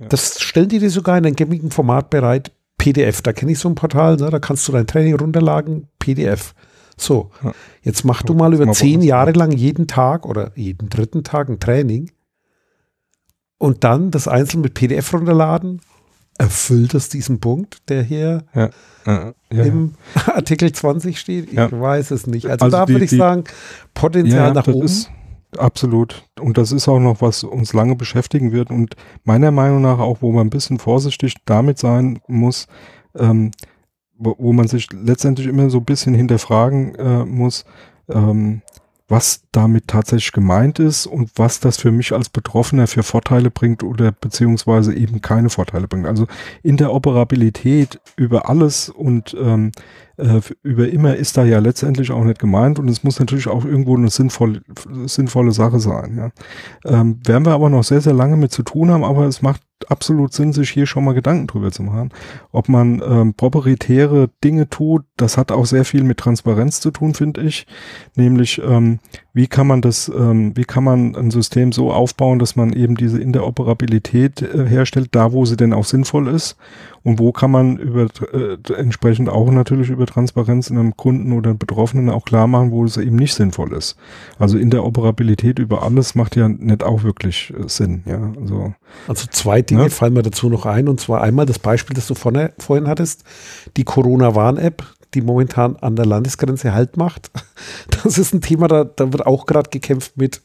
Ja. Das stellen die dir sogar in einem gängigen Format bereit. PDF, da kenne ich so ein Portal, ne? da kannst du dein Training runterladen, PDF. So, ja. jetzt mach du mal über zehn Jahre lang jeden Tag oder jeden dritten Tag ein Training und dann das einzeln mit PDF runterladen. Erfüllt das diesen Punkt, der hier ja. Ja, im Artikel 20 steht? Ich weiß es nicht. Also, also da würde ich sagen, Potenzial nach oben. Ist, Absolut. Und das ist auch noch, was uns lange beschäftigen wird und meiner Meinung nach auch, wo man ein bisschen vorsichtig damit sein muss, ähm, wo, wo, man sich letztendlich immer so ein bisschen hinterfragen äh, muss, ähm, was damit tatsächlich gemeint ist und was das für mich als Betroffener für Vorteile bringt oder beziehungsweise eben keine Vorteile bringt. Also Interoperabilität über alles und ähm, äh, über immer ist da ja letztendlich auch nicht gemeint und es muss natürlich auch irgendwo eine sinnvolle, sinnvolle Sache sein. Ja. Ähm, werden wir aber noch sehr, sehr lange mit zu tun haben, aber es macht absolut Sinn, sich hier schon mal Gedanken drüber zu machen. Ob man ähm, proprietäre Dinge tut, das hat auch sehr viel mit Transparenz zu tun, finde ich. Nämlich, ähm, wie kann man das, ähm, wie kann man ein System so aufbauen, dass man eben diese Interoperabilität äh, herstellt, da wo sie denn auch sinnvoll ist und wo kann man über äh, entsprechend auch natürlich über Transparenz in einem Kunden oder Betroffenen auch klar machen, wo es eben nicht sinnvoll ist. Also Interoperabilität über alles macht ja nicht auch wirklich äh, Sinn. Ja, also, also zwei Dinge ne? fallen mir dazu noch ein und zwar einmal das Beispiel, das du vorne, vorhin hattest, die Corona-Warn-App, die momentan an der Landesgrenze Halt macht. Das ist ein Thema, da, da wird auch gerade gekämpft mit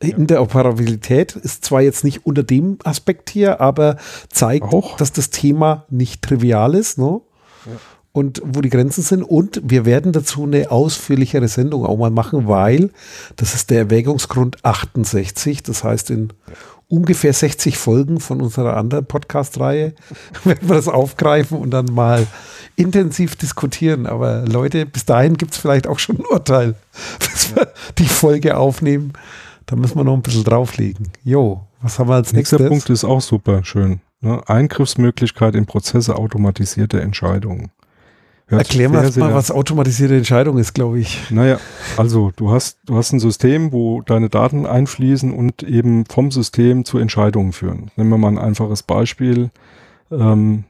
Interoperabilität ist zwar jetzt nicht unter dem Aspekt hier, aber zeigt, Auch. dass das Thema nicht trivial ist, ne? Ja. Und wo die Grenzen sind. Und wir werden dazu eine ausführlichere Sendung auch mal machen, weil das ist der Erwägungsgrund 68. Das heißt, in ungefähr 60 Folgen von unserer anderen Podcast-Reihe werden wir das aufgreifen und dann mal intensiv diskutieren. Aber Leute, bis dahin gibt es vielleicht auch schon ein Urteil, dass wir die Folge aufnehmen. Da müssen wir noch ein bisschen drauflegen. Jo, was haben wir als nächstes? Nächster Punkt ist auch super schön. Ne? Eingriffsmöglichkeit in Prozesse automatisierte Entscheidungen. Hört Erklär mal, mal, was automatisierte Entscheidung ist, glaube ich. Naja, also du hast, du hast ein System, wo deine Daten einfließen und eben vom System zu Entscheidungen führen. Nehmen wir mal ein einfaches Beispiel. Ähm,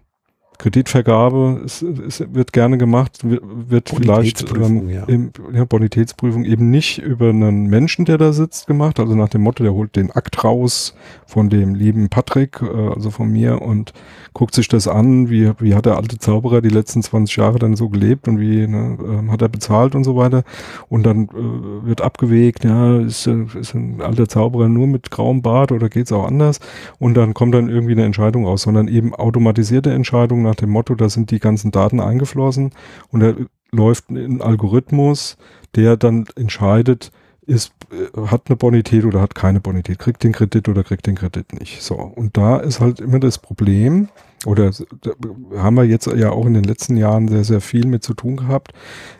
Kreditvergabe ist, ist, wird gerne gemacht, wird vielleicht ähm, ja. Im, ja, Bonitätsprüfung eben nicht über einen Menschen, der da sitzt, gemacht. Also nach dem Motto, der holt den Akt raus von dem lieben Patrick, äh, also von mir und guckt sich das an, wie, wie hat der alte Zauberer die letzten 20 Jahre dann so gelebt und wie ne, äh, hat er bezahlt und so weiter. Und dann äh, wird abgewegt, ja, ist, ist ein alter Zauberer nur mit grauem Bart oder geht's auch anders? Und dann kommt dann irgendwie eine Entscheidung raus, sondern eben automatisierte Entscheidungen nach dem Motto, da sind die ganzen Daten eingeflossen und da läuft ein Algorithmus, der dann entscheidet, ist, äh, hat eine Bonität oder hat keine Bonität, kriegt den Kredit oder kriegt den Kredit nicht. So. Und da ist halt immer das Problem, oder haben wir jetzt ja auch in den letzten Jahren sehr, sehr viel mit zu tun gehabt,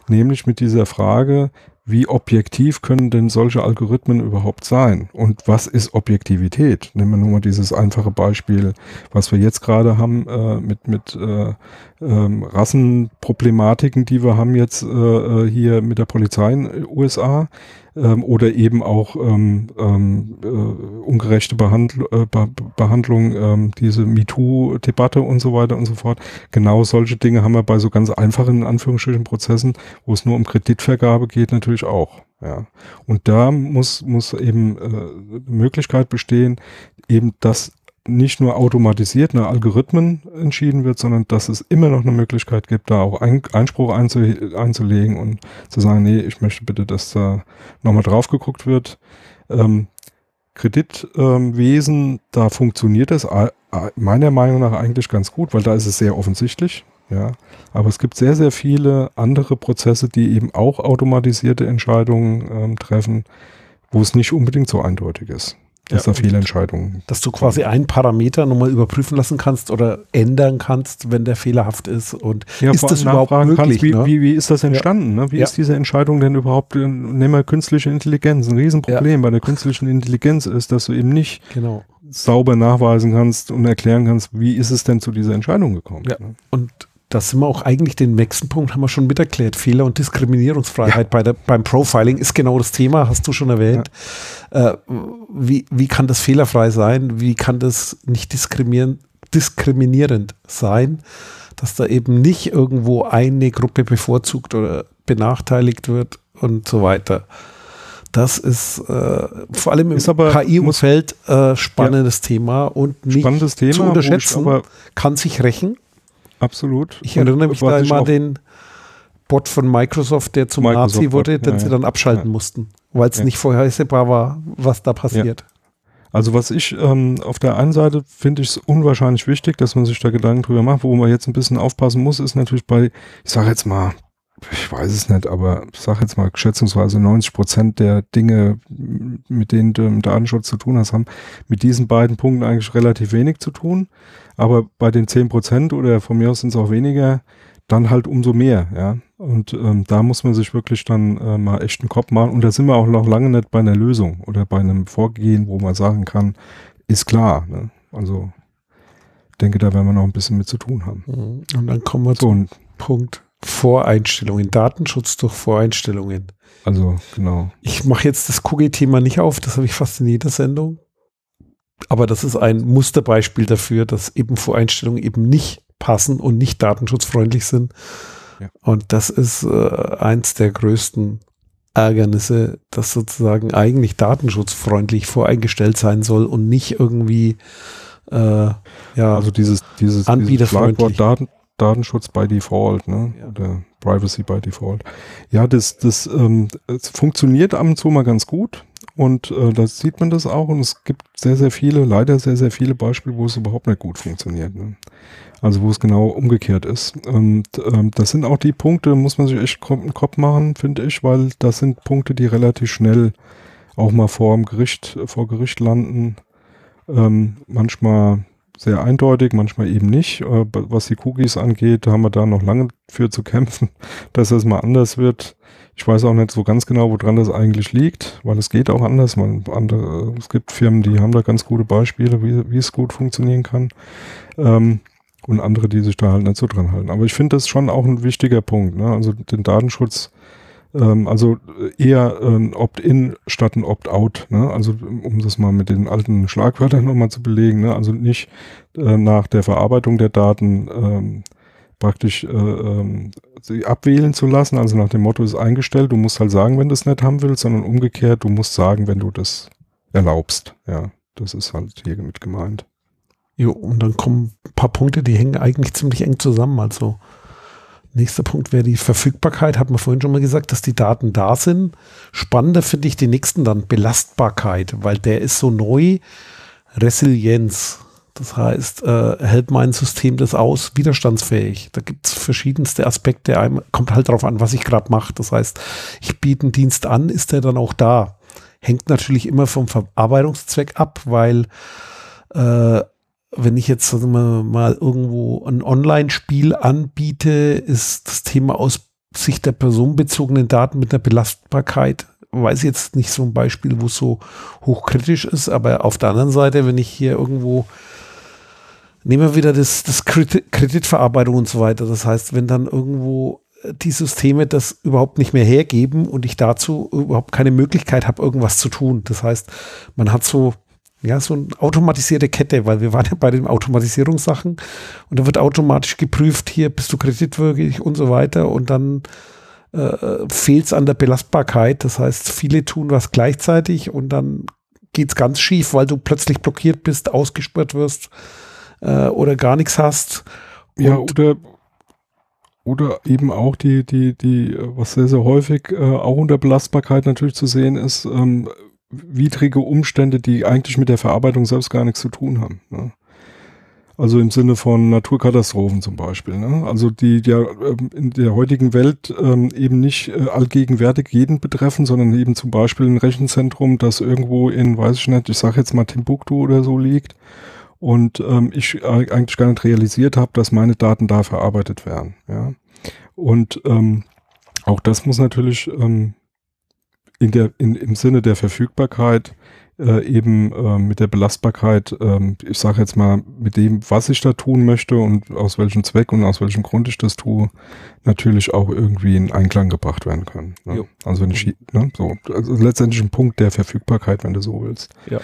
nämlich mit dieser Frage, wie objektiv können denn solche Algorithmen überhaupt sein? Und was ist Objektivität? Nehmen wir nur mal dieses einfache Beispiel, was wir jetzt gerade haben äh, mit, mit äh, ähm, Rassenproblematiken, die wir haben jetzt äh, äh hier mit der Polizei in den USA ähm, oder eben auch ähm, ähm, äh, ungerechte Behandl äh, Be Behandlung, ähm, diese MeToo-Debatte und so weiter und so fort. Genau solche Dinge haben wir bei so ganz einfachen, in Anführungsstrichen, Prozessen, wo es nur um Kreditvergabe geht, natürlich auch. Ja. Und da muss, muss eben äh, Möglichkeit bestehen, eben das nicht nur automatisiert nach Algorithmen entschieden wird, sondern dass es immer noch eine Möglichkeit gibt, da auch ein, Einspruch einzu, einzulegen und zu sagen, nee, ich möchte bitte, dass da nochmal drauf geguckt wird. Ähm, Kreditwesen, ähm, da funktioniert es meiner Meinung nach eigentlich ganz gut, weil da ist es sehr offensichtlich. Ja, aber es gibt sehr, sehr viele andere Prozesse, die eben auch automatisierte Entscheidungen ähm, treffen, wo es nicht unbedingt so eindeutig ist dass ja, da Fehlentscheidungen. Dass du quasi einen Parameter nochmal überprüfen lassen kannst oder ändern kannst, wenn der fehlerhaft ist. Und ja, ist das überhaupt möglich? Kannst, wie, ne? wie, wie ist das entstanden? Ne? Wie ja. ist diese Entscheidung denn überhaupt? Nehmen wir künstliche Intelligenz. Ein Riesenproblem bei der künstlichen Intelligenz ist, dass du eben nicht genau. sauber nachweisen kannst und erklären kannst, wie ist es denn zu dieser Entscheidung gekommen. Ja. Ne? Und das sind wir auch eigentlich den nächsten Punkt haben wir schon mit erklärt. Fehler- und Diskriminierungsfreiheit ja. bei der, beim Profiling ist genau das Thema, hast du schon erwähnt. Ja. Äh, wie, wie kann das fehlerfrei sein? Wie kann das nicht diskriminierend, diskriminierend sein, dass da eben nicht irgendwo eine Gruppe bevorzugt oder benachteiligt wird und so weiter. Das ist äh, vor allem im KI-Umfeld äh, spannendes ja. Thema und nicht Thema, zu unterschätzen, kann sich rächen. Absolut. Ich erinnere mich da immer an den Bot von Microsoft, der zum Microsoft Nazi wurde, den ja, sie dann abschalten ja. mussten, weil es ja. nicht vorhersehbar war, was da passiert. Also was ich ähm, auf der einen Seite finde ich es unwahrscheinlich wichtig, dass man sich da Gedanken drüber macht. Wo man jetzt ein bisschen aufpassen muss, ist natürlich bei, ich sage jetzt mal, ich weiß es nicht, aber ich sage jetzt mal schätzungsweise 90 Prozent der Dinge, mit denen du im Datenschutz zu tun hast, haben mit diesen beiden Punkten eigentlich relativ wenig zu tun. Aber bei den 10 Prozent oder von mir aus sind es auch weniger, dann halt umso mehr, ja. Und ähm, da muss man sich wirklich dann äh, mal echt einen Kopf machen. Und da sind wir auch noch lange nicht bei einer Lösung oder bei einem Vorgehen, wo man sagen kann, ist klar. Ne? Also denke, da werden wir noch ein bisschen mit zu tun haben. Mhm. Und dann kommen wir so, zum Punkt Voreinstellungen, Datenschutz durch Voreinstellungen. Also, genau. Ich mache jetzt das Cookie-Thema nicht auf, das habe ich fast in jeder Sendung. Aber das ist ein Musterbeispiel dafür, dass eben Voreinstellungen eben nicht passen und nicht datenschutzfreundlich sind. Ja. Und das ist äh, eins der größten Ärgernisse, dass sozusagen eigentlich datenschutzfreundlich voreingestellt sein soll und nicht irgendwie äh, ja also dieses dieses, dieses Schlagwort Daten, Datenschutz by Default, ne? Ja. Oder Privacy by Default. Ja, das das ähm, das funktioniert ab und zu mal ganz gut. Und äh, da sieht man das auch. Und es gibt sehr, sehr viele, leider sehr, sehr viele Beispiele, wo es überhaupt nicht gut funktioniert. Ne? Also wo es genau umgekehrt ist. Und ähm, das sind auch die Punkte, muss man sich echt einen Kopf machen, finde ich, weil das sind Punkte, die relativ schnell auch mal vor dem Gericht, vor Gericht landen. Ähm, manchmal sehr eindeutig, manchmal eben nicht. Äh, was die Cookies angeht, haben wir da noch lange für zu kämpfen, dass es mal anders wird. Ich weiß auch nicht so ganz genau, woran das eigentlich liegt, weil es geht auch anders. Man, andere, es gibt Firmen, die haben da ganz gute Beispiele, wie, wie es gut funktionieren kann. Ähm, und andere, die sich da halt nicht so dran halten. Aber ich finde das schon auch ein wichtiger Punkt. Ne? Also den Datenschutz, ähm, also eher ein Opt-in statt ein Opt-out. Ne? Also um das mal mit den alten Schlagwörtern nochmal zu belegen. Ne? Also nicht äh, nach der Verarbeitung der Daten ähm, praktisch äh, ähm, sie abwählen zu lassen. Also nach dem Motto ist eingestellt, du musst halt sagen, wenn du es nicht haben willst, sondern umgekehrt, du musst sagen, wenn du das erlaubst. Ja, das ist halt hier mit gemeint. Jo, und dann kommen ein paar Punkte, die hängen eigentlich ziemlich eng zusammen. Also nächster Punkt wäre die Verfügbarkeit. Hat man vorhin schon mal gesagt, dass die Daten da sind. Spannender finde ich den nächsten dann, Belastbarkeit, weil der ist so neu. Resilienz. Das heißt, äh, hält mein System das aus, widerstandsfähig. Da gibt es verschiedenste Aspekte. Einem, kommt halt darauf an, was ich gerade mache. Das heißt, ich biete einen Dienst an, ist der dann auch da? Hängt natürlich immer vom Verarbeitungszweck ab, weil äh, wenn ich jetzt mal, mal irgendwo ein Online-Spiel anbiete, ist das Thema aus Sicht der personenbezogenen Daten mit einer Belastbarkeit weiß jetzt nicht so ein Beispiel, wo es so hochkritisch ist, aber auf der anderen Seite, wenn ich hier irgendwo nehmen wir wieder das, das Kreditverarbeitung und so weiter. Das heißt, wenn dann irgendwo die Systeme das überhaupt nicht mehr hergeben und ich dazu überhaupt keine Möglichkeit habe, irgendwas zu tun. Das heißt, man hat so, ja, so eine automatisierte Kette, weil wir waren ja bei den Automatisierungssachen und da wird automatisch geprüft, hier bist du kreditwürdig und so weiter und dann äh, fehlt es an der Belastbarkeit. Das heißt, viele tun was gleichzeitig und dann geht es ganz schief, weil du plötzlich blockiert bist, ausgesperrt wirst äh, oder gar nichts hast. Ja, oder oder eben auch die, die, die, was sehr, sehr häufig äh, auch unter Belastbarkeit natürlich zu sehen ist, ähm, widrige Umstände, die eigentlich mit der Verarbeitung selbst gar nichts zu tun haben. Ne? Also im Sinne von Naturkatastrophen zum Beispiel. Ne? Also die ja ähm, in der heutigen Welt ähm, eben nicht äh, allgegenwärtig jeden betreffen, sondern eben zum Beispiel ein Rechenzentrum, das irgendwo in, weiß ich nicht, ich sage jetzt mal Timbuktu oder so liegt und ähm, ich eigentlich gar nicht realisiert habe, dass meine Daten da verarbeitet werden. Ja. Und ähm, auch das muss natürlich ähm, in der, in, im Sinne der Verfügbarkeit äh, eben äh, mit der Belastbarkeit, äh, ich sage jetzt mal, mit dem, was ich da tun möchte und aus welchem Zweck und aus welchem Grund ich das tue, natürlich auch irgendwie in Einklang gebracht werden können. Ne? Also wenn ich, ne, so, also letztendlich ein Punkt der Verfügbarkeit, wenn du so willst. Ja.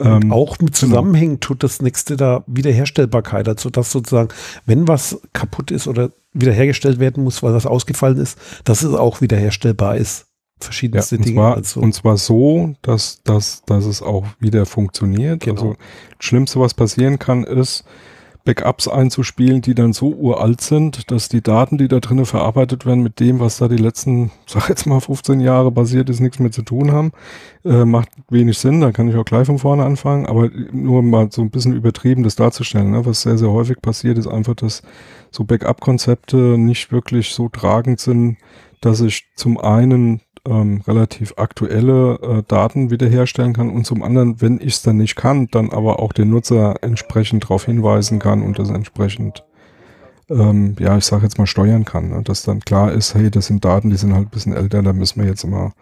Ähm, auch mit genau. Zusammenhängen tut das nächste da Wiederherstellbarkeit, also dass sozusagen, wenn was kaputt ist oder wiederhergestellt werden muss, weil das ausgefallen ist, dass es auch wiederherstellbar ist verschiedenste ja, und Dinge. Zwar, also. Und zwar so, dass, dass, dass es auch wieder funktioniert. Genau. Also das Schlimmste, was passieren kann, ist, Backups einzuspielen, die dann so uralt sind, dass die Daten, die da drinnen verarbeitet werden, mit dem, was da die letzten, sag jetzt mal 15 Jahre basiert ist, nichts mehr zu tun haben. Äh, macht wenig Sinn, da kann ich auch gleich von vorne anfangen, aber nur mal so ein bisschen übertrieben das darzustellen. Ne? Was sehr, sehr häufig passiert, ist einfach, dass so Backup-Konzepte nicht wirklich so tragend sind, dass ich zum einen ähm, relativ aktuelle äh, Daten wiederherstellen kann und zum anderen, wenn ich es dann nicht kann, dann aber auch den Nutzer entsprechend darauf hinweisen kann und das entsprechend, ähm, ja, ich sage jetzt mal steuern kann. Ne? Dass dann klar ist, hey, das sind Daten, die sind halt ein bisschen älter, da müssen wir jetzt immer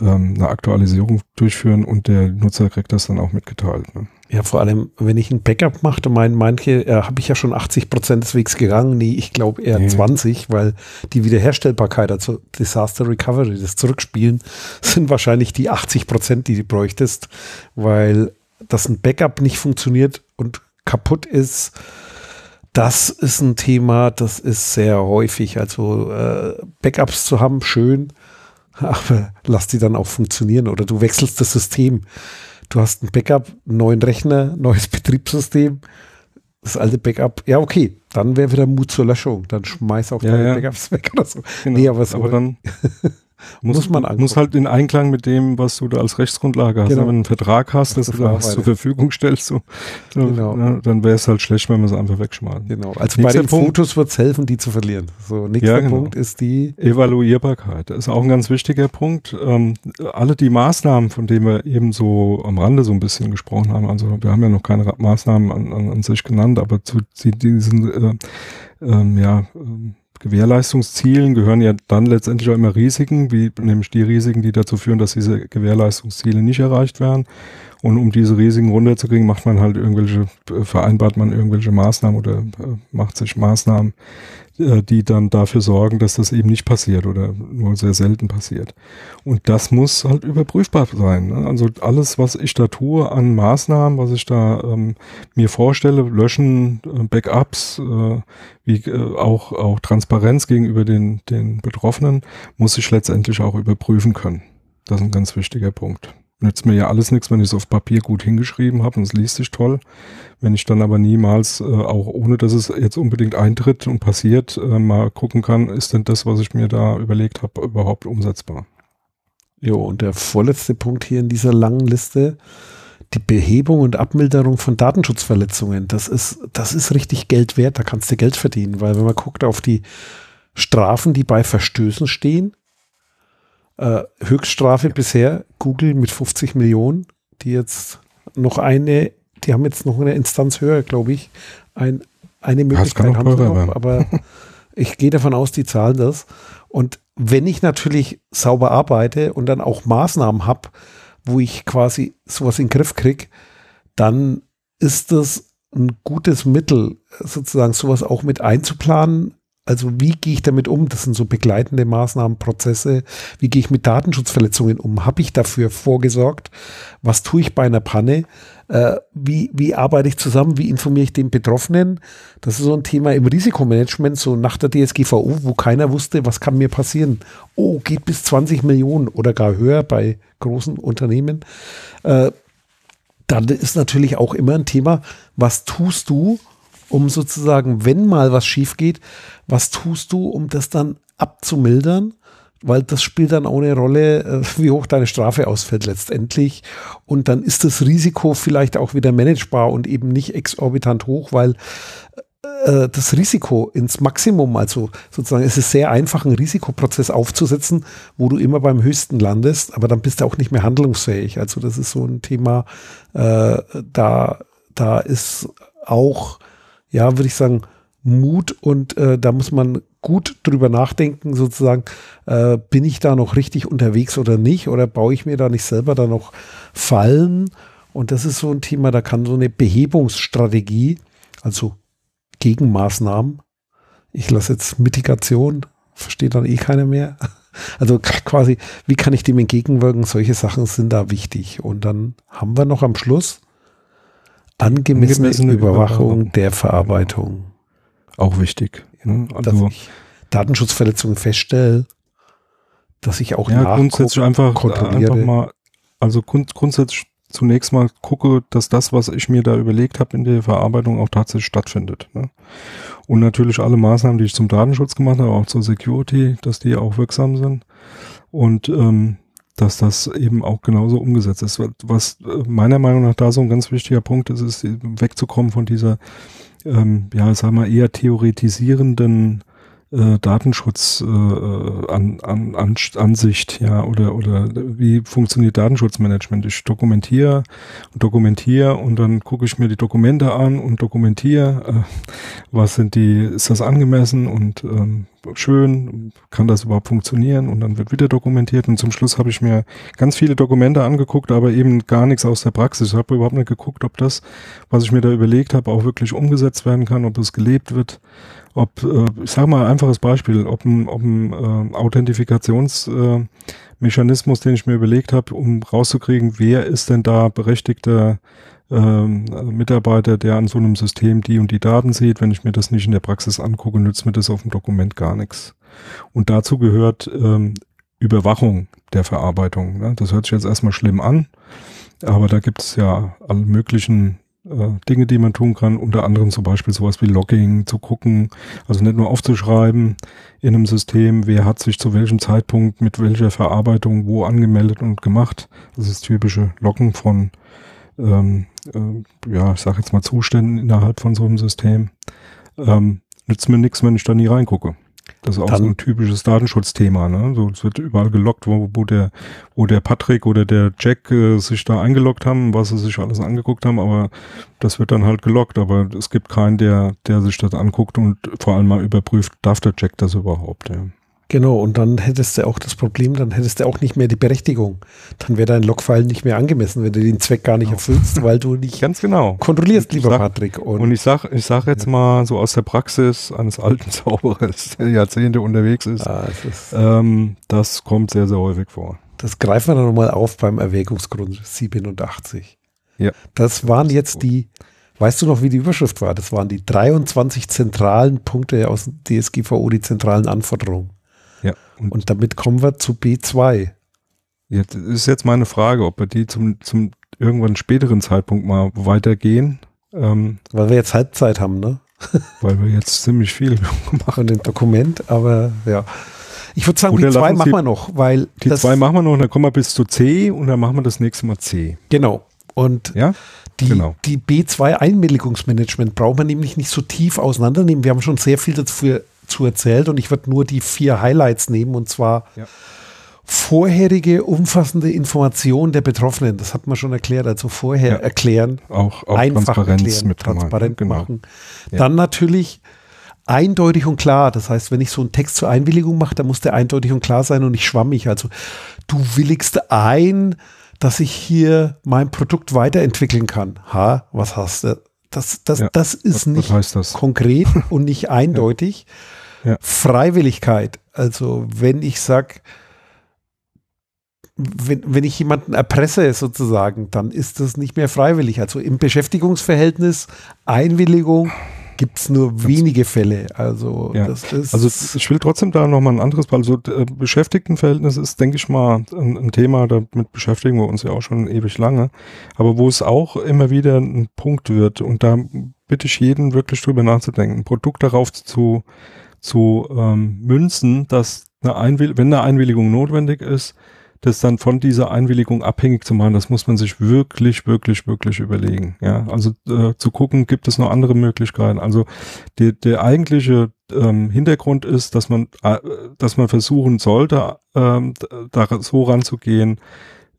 ähm, eine Aktualisierung durchführen und der Nutzer kriegt das dann auch mitgeteilt. Ne? Ja, vor allem, wenn ich ein Backup mache, dann meinen manche, äh, habe ich ja schon 80 Prozent des Wegs gegangen. Nee, ich glaube eher nee. 20, weil die Wiederherstellbarkeit, also Disaster Recovery, das Zurückspielen, sind wahrscheinlich die 80 Prozent, die du bräuchtest, weil dass ein Backup nicht funktioniert und kaputt ist, das ist ein Thema, das ist sehr häufig. Also äh, Backups zu haben, schön, aber lass die dann auch funktionieren oder du wechselst das System. Du hast ein Backup, einen neuen Rechner, neues Betriebssystem, das alte Backup. Ja, okay, dann wäre wieder Mut zur Löschung. Dann schmeiß auch ja, deine ja. Backups weg oder so. Genau. Nee, aber, so aber dann muss, muss man angucken. Muss halt in Einklang mit dem, was du da als Rechtsgrundlage hast. Genau. Wenn du einen Vertrag hast, dass du da was zur Verfügung stellst, so, genau. na, dann wäre es halt schlecht, wenn man es einfach wegschmeißt. Genau. Also nächster bei den Punkt, Fotos wird es helfen, die zu verlieren. So, nächster ja, genau. Punkt ist die Evaluierbarkeit. Das ist auch ein ganz wichtiger Punkt. Ähm, alle die Maßnahmen, von denen wir eben so am Rande so ein bisschen gesprochen haben, also wir haben ja noch keine Maßnahmen an, an, an sich genannt, aber zu diesen äh, ähm, ja, ähm, Gewährleistungszielen gehören ja dann letztendlich auch immer Risiken, wie nämlich die Risiken, die dazu führen, dass diese Gewährleistungsziele nicht erreicht werden. Und um diese Risiken runterzukriegen, macht man halt irgendwelche, vereinbart man irgendwelche Maßnahmen oder äh, macht sich Maßnahmen, die dann dafür sorgen, dass das eben nicht passiert oder nur sehr selten passiert. Und das muss halt überprüfbar sein. Ne? Also alles, was ich da tue an Maßnahmen, was ich da ähm, mir vorstelle, löschen, äh, Backups, äh, wie äh, auch, auch Transparenz gegenüber den, den Betroffenen, muss ich letztendlich auch überprüfen können. Das ist ein ganz wichtiger Punkt nützt mir ja alles nichts, wenn ich es auf Papier gut hingeschrieben habe und es liest sich toll. Wenn ich dann aber niemals, äh, auch ohne dass es jetzt unbedingt eintritt und passiert, äh, mal gucken kann, ist denn das, was ich mir da überlegt habe, überhaupt umsetzbar? Jo, und der vorletzte Punkt hier in dieser langen Liste, die Behebung und Abmilderung von Datenschutzverletzungen, das ist, das ist richtig Geld wert, da kannst du Geld verdienen, weil wenn man guckt auf die Strafen, die bei Verstößen stehen, äh, Höchststrafe bisher Google mit 50 Millionen, die jetzt noch eine, die haben jetzt noch eine Instanz höher, glaube ich. Ein, eine Möglichkeit haben sie noch, aber Ich gehe davon aus, die zahlen das. Und wenn ich natürlich sauber arbeite und dann auch Maßnahmen habe, wo ich quasi sowas in den Griff kriege, dann ist das ein gutes Mittel, sozusagen sowas auch mit einzuplanen. Also wie gehe ich damit um? Das sind so begleitende Maßnahmen, Prozesse. Wie gehe ich mit Datenschutzverletzungen um? Habe ich dafür vorgesorgt? Was tue ich bei einer Panne? Äh, wie, wie arbeite ich zusammen? Wie informiere ich den Betroffenen? Das ist so ein Thema im Risikomanagement, so nach der DSGVO, wo keiner wusste, was kann mir passieren. Oh, geht bis 20 Millionen oder gar höher bei großen Unternehmen. Äh, dann ist natürlich auch immer ein Thema, was tust du, um sozusagen, wenn mal was schief geht, was tust du, um das dann abzumildern? Weil das spielt dann auch eine Rolle, äh, wie hoch deine Strafe ausfällt letztendlich. Und dann ist das Risiko vielleicht auch wieder managebar und eben nicht exorbitant hoch, weil äh, das Risiko ins Maximum, also sozusagen, es ist sehr einfach, einen Risikoprozess aufzusetzen, wo du immer beim höchsten landest, aber dann bist du auch nicht mehr handlungsfähig. Also das ist so ein Thema, äh, da, da ist auch, ja, würde ich sagen, Mut und äh, da muss man gut drüber nachdenken, sozusagen, äh, bin ich da noch richtig unterwegs oder nicht oder baue ich mir da nicht selber da noch Fallen? Und das ist so ein Thema, da kann so eine Behebungsstrategie, also Gegenmaßnahmen. Ich lasse jetzt Mitigation, versteht dann eh keiner mehr. Also quasi, wie kann ich dem entgegenwirken? Solche Sachen sind da wichtig. Und dann haben wir noch am Schluss angemessene, angemessene Überwachung, Überwachung der Verarbeitung. Auch wichtig. Ne? Also, dass ich Datenschutzverletzungen feststelle, dass ich auch ja, grundsätzlich einfach, kontrolliere. einfach mal, also grund, grundsätzlich zunächst mal gucke, dass das, was ich mir da überlegt habe in der Verarbeitung, auch tatsächlich stattfindet. Ne? Und natürlich alle Maßnahmen, die ich zum Datenschutz gemacht habe, auch zur Security, dass die auch wirksam sind. Und ähm, dass das eben auch genauso umgesetzt ist. Was äh, meiner Meinung nach da so ein ganz wichtiger Punkt ist, ist wegzukommen von dieser, ähm, ja, sagen wir eher theoretisierenden äh, Datenschutz äh, an, an, an, Ansicht, ja, oder oder wie funktioniert Datenschutzmanagement? Ich dokumentiere und dokumentiere und dann gucke ich mir die Dokumente an und dokumentiere, äh, was sind die, ist das angemessen und ähm, schön, kann das überhaupt funktionieren? Und dann wird wieder dokumentiert. Und zum Schluss habe ich mir ganz viele Dokumente angeguckt, aber eben gar nichts aus der Praxis. Ich habe überhaupt nicht geguckt, ob das, was ich mir da überlegt habe, auch wirklich umgesetzt werden kann, ob es gelebt wird. Ob, äh, ich sage mal ein einfaches Beispiel, ob ein, ob ein äh, Authentifikationsmechanismus, äh, den ich mir überlegt habe, um rauszukriegen, wer ist denn da berechtigter ähm, Mitarbeiter, der an so einem System die und die Daten sieht. Wenn ich mir das nicht in der Praxis angucke, nützt mir das auf dem Dokument gar nichts. Und dazu gehört ähm, Überwachung der Verarbeitung. Ne? Das hört sich jetzt erstmal schlimm an, aber da gibt es ja alle möglichen äh, Dinge, die man tun kann, unter anderem zum Beispiel sowas wie Logging zu gucken, also nicht nur aufzuschreiben in einem System, wer hat sich zu welchem Zeitpunkt mit welcher Verarbeitung wo angemeldet und gemacht. Das ist typische Loggen von, ähm, äh, ja, ich sage jetzt mal Zuständen innerhalb von so einem System. Ähm, nützt mir nichts, wenn ich da nie reingucke. Das ist auch so ein typisches Datenschutzthema. Ne? So, es wird überall gelockt, wo, wo, der, wo der Patrick oder der Jack äh, sich da eingeloggt haben, was sie sich alles angeguckt haben, aber das wird dann halt gelockt. Aber es gibt keinen, der, der sich das anguckt und vor allem mal überprüft, darf der Jack das überhaupt? Ja. Genau, und dann hättest du auch das Problem, dann hättest du auch nicht mehr die Berechtigung. Dann wäre dein Logfile nicht mehr angemessen, wenn du den Zweck gar nicht genau. erfüllst, weil du nicht Ganz genau. kontrollierst, lieber sag, Patrick. Und, und, ich sag, ich sag jetzt mal so aus der Praxis eines alten Zauberers, der Jahrzehnte unterwegs ist, ah, ist ähm, das kommt sehr, sehr häufig vor. Das greifen wir dann nochmal auf beim Erwägungsgrund 87. Ja. Das waren jetzt die Weißt du noch, wie die Überschrift war? Das waren die 23 zentralen Punkte aus DSGVO, die zentralen Anforderungen. Ja. Und, und damit kommen wir zu B2. Jetzt ist jetzt meine Frage, ob wir die zum, zum irgendwann späteren Zeitpunkt mal weitergehen. Ähm, weil wir jetzt Halbzeit haben, ne? weil wir jetzt ziemlich viel haben. dem Dokument, aber ja. Ich würde sagen, Oder die zwei machen wir noch, weil. Die zwei machen wir noch, dann kommen wir bis zu C und dann machen wir das nächste Mal C. Genau. Und ja? die, genau. die B2-Einwilligungsmanagement braucht man nämlich nicht so tief auseinandernehmen. Wir haben schon sehr viel dazu zu erzählt und ich würde nur die vier Highlights nehmen und zwar ja. vorherige umfassende Information der Betroffenen. Das hat man schon erklärt, also vorher ja. erklären, auch, auch einfach Transparenz erklären, mit transparent genau. machen. Ja. Dann natürlich eindeutig und klar. Das heißt, wenn ich so einen Text zur Einwilligung mache, dann muss der eindeutig und klar sein und nicht schwammig. Also du willigst ein, dass ich hier mein Produkt weiterentwickeln kann. Ha, was hast du? Das, das, ja, das ist was, nicht was konkret und nicht eindeutig. Ja. Freiwilligkeit. Also wenn ich sage, wenn, wenn ich jemanden erpresse sozusagen, dann ist das nicht mehr freiwillig. Also im Beschäftigungsverhältnis Einwilligung gibt es nur wenige Fälle. Also, ja. das ist also ich will trotzdem da nochmal ein anderes, also äh, Beschäftigtenverhältnis ist, denke ich mal, ein, ein, Thema, damit beschäftigen wir uns ja auch schon ewig lange, aber wo es auch immer wieder ein Punkt wird und da bitte ich jeden wirklich drüber nachzudenken, ein Produkt darauf zu, zu ähm, münzen, dass eine Einwill wenn eine Einwilligung notwendig ist, das dann von dieser Einwilligung abhängig zu machen, das muss man sich wirklich, wirklich, wirklich überlegen. Ja, also äh, zu gucken, gibt es noch andere Möglichkeiten. Also die, der eigentliche ähm, Hintergrund ist, dass man, äh, dass man versuchen sollte, ähm, da so ranzugehen,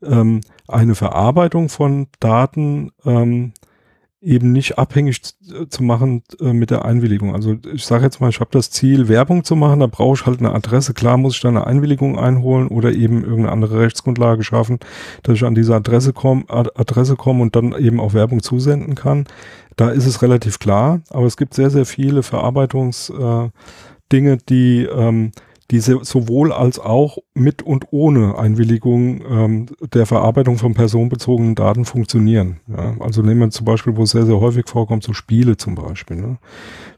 ähm, eine Verarbeitung von Daten ähm, eben nicht abhängig zu machen äh, mit der Einwilligung. Also ich sage jetzt mal, ich habe das Ziel, Werbung zu machen, da brauche ich halt eine Adresse. Klar muss ich da eine Einwilligung einholen oder eben irgendeine andere Rechtsgrundlage schaffen, dass ich an diese Adresse komme Adresse komme und dann eben auch Werbung zusenden kann. Da ist es relativ klar, aber es gibt sehr, sehr viele Verarbeitungsdinge, äh, die ähm, diese sowohl als auch mit und ohne Einwilligung ähm, der Verarbeitung von personenbezogenen Daten funktionieren. Ja? Also nehmen wir zum Beispiel, wo es sehr, sehr häufig vorkommt, so Spiele zum Beispiel. Ne?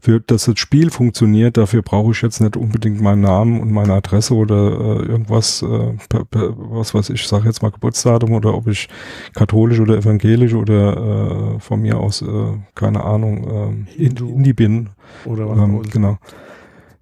Für dass das Spiel funktioniert, dafür brauche ich jetzt nicht unbedingt meinen Namen und meine Adresse oder äh, irgendwas, äh, per, per, was weiß ich, sage jetzt mal Geburtsdatum oder ob ich katholisch oder evangelisch oder äh, von mir aus, äh, keine Ahnung, äh, Indie bin. Oder was ähm, Genau.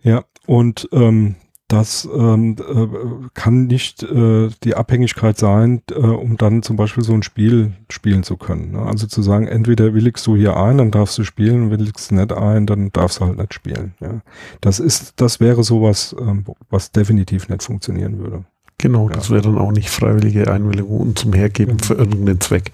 Ja, und ähm, das ähm, äh, kann nicht äh, die Abhängigkeit sein, äh, um dann zum Beispiel so ein Spiel spielen zu können. Ne? Also zu sagen, entweder willigst du hier ein, dann darfst du spielen, willigst du nicht ein, dann darfst du halt nicht spielen. Ja? Das ist, das wäre sowas, ähm, was definitiv nicht funktionieren würde. Genau, das wäre dann auch nicht freiwillige Einwilligung zum Hergeben für irgendeinen Zweck.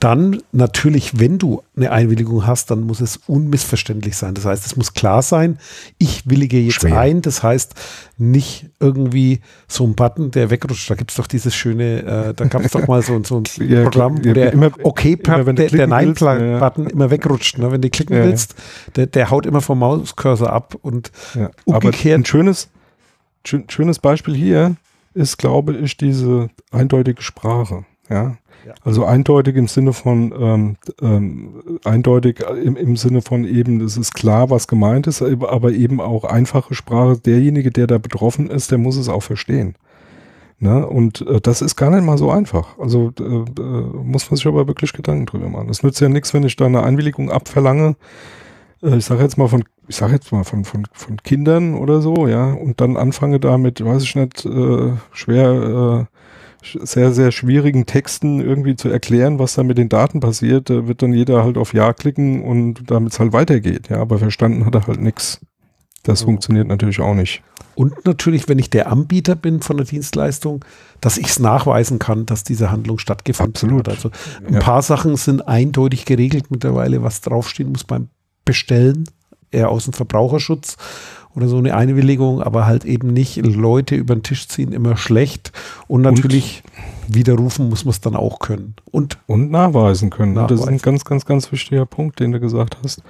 Dann natürlich, wenn du eine Einwilligung hast, dann muss es unmissverständlich sein. Das heißt, es muss klar sein, ich willige jetzt Schwer. ein. Das heißt, nicht irgendwie so ein Button, der wegrutscht. Da gibt es doch dieses schöne, äh, da gab es doch mal so, so ein ja, Programm, wo der immer, okay immer, der, der Nein-Button ja. immer wegrutscht. Ne? Wenn du klicken ja, willst, der, der haut immer vom Mauscursor ab und umgekehrt. ein schönes, schönes Beispiel hier ist, glaube ich, diese eindeutige Sprache. Ja. ja. Also eindeutig im Sinne von ähm, ähm, eindeutig im, im Sinne von eben, es ist klar, was gemeint ist, aber eben auch einfache Sprache. Derjenige, der da betroffen ist, der muss es auch verstehen. Ne? Und äh, das ist gar nicht mal so einfach. Also äh, äh, muss man sich aber wirklich Gedanken drüber machen. Es nützt ja nichts, wenn ich da eine Einwilligung abverlange. Äh, ich sage jetzt mal von ich sage jetzt mal von, von, von Kindern oder so, ja, und dann anfange damit, weiß ich nicht, äh, schwer, äh, sehr, sehr schwierigen Texten irgendwie zu erklären, was da mit den Daten passiert, da wird dann jeder halt auf Ja klicken und damit es halt weitergeht, ja, aber verstanden hat er halt nichts. Das oh. funktioniert natürlich auch nicht. Und natürlich, wenn ich der Anbieter bin von der Dienstleistung, dass ich es nachweisen kann, dass diese Handlung stattgefunden Absolut. hat. Also ein ja. paar Sachen sind eindeutig geregelt mittlerweile, was draufstehen muss beim Bestellen eher aus dem Verbraucherschutz oder so eine Einwilligung, aber halt eben nicht Leute über den Tisch ziehen, immer schlecht. Und natürlich und, widerrufen muss man es dann auch können. Und, und nachweisen können. Nachweisen. Das ist ein ganz, ganz, ganz wichtiger Punkt, den du gesagt hast.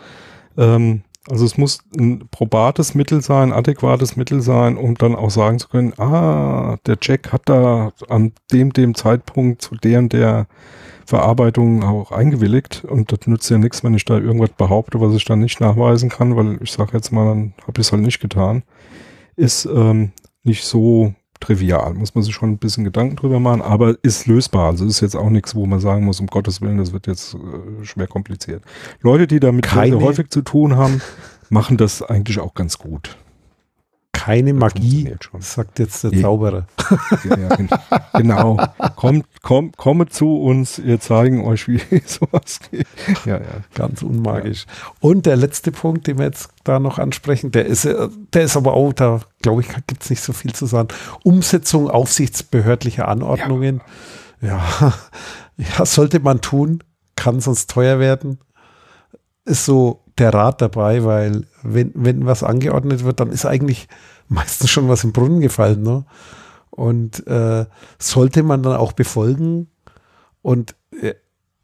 Ähm, also es muss ein probates Mittel sein, adäquates Mittel sein, um dann auch sagen zu können, ah, der Jack hat da an dem, dem Zeitpunkt zu der und der Verarbeitung auch eingewilligt und das nützt ja nichts, wenn ich da irgendwas behaupte, was ich dann nicht nachweisen kann, weil ich sage jetzt mal, dann habe ich es halt nicht getan, ist ähm, nicht so trivial. Muss man sich schon ein bisschen Gedanken drüber machen, aber ist lösbar. Also ist jetzt auch nichts, wo man sagen muss, um Gottes Willen, das wird jetzt äh, schwer kompliziert. Leute, die damit Keine. häufig zu tun haben, machen das eigentlich auch ganz gut keine Magie, sagt jetzt der Zauberer. Ja, genau. Kommt, kommt, komme zu uns, wir zeigen euch, wie sowas geht. Ja, ja. Ganz unmagisch. Ja. Und der letzte Punkt, den wir jetzt da noch ansprechen, der ist, äh, der ist aber auch, da glaube ich, gibt es nicht so viel zu sagen. Umsetzung aufsichtsbehördlicher Anordnungen. Ja. ja, ja sollte man tun, kann sonst teuer werden. Ist so der Rat dabei, weil wenn, wenn was angeordnet wird, dann ist eigentlich meistens schon was im Brunnen gefallen. Ne? Und äh, sollte man dann auch befolgen. Und äh,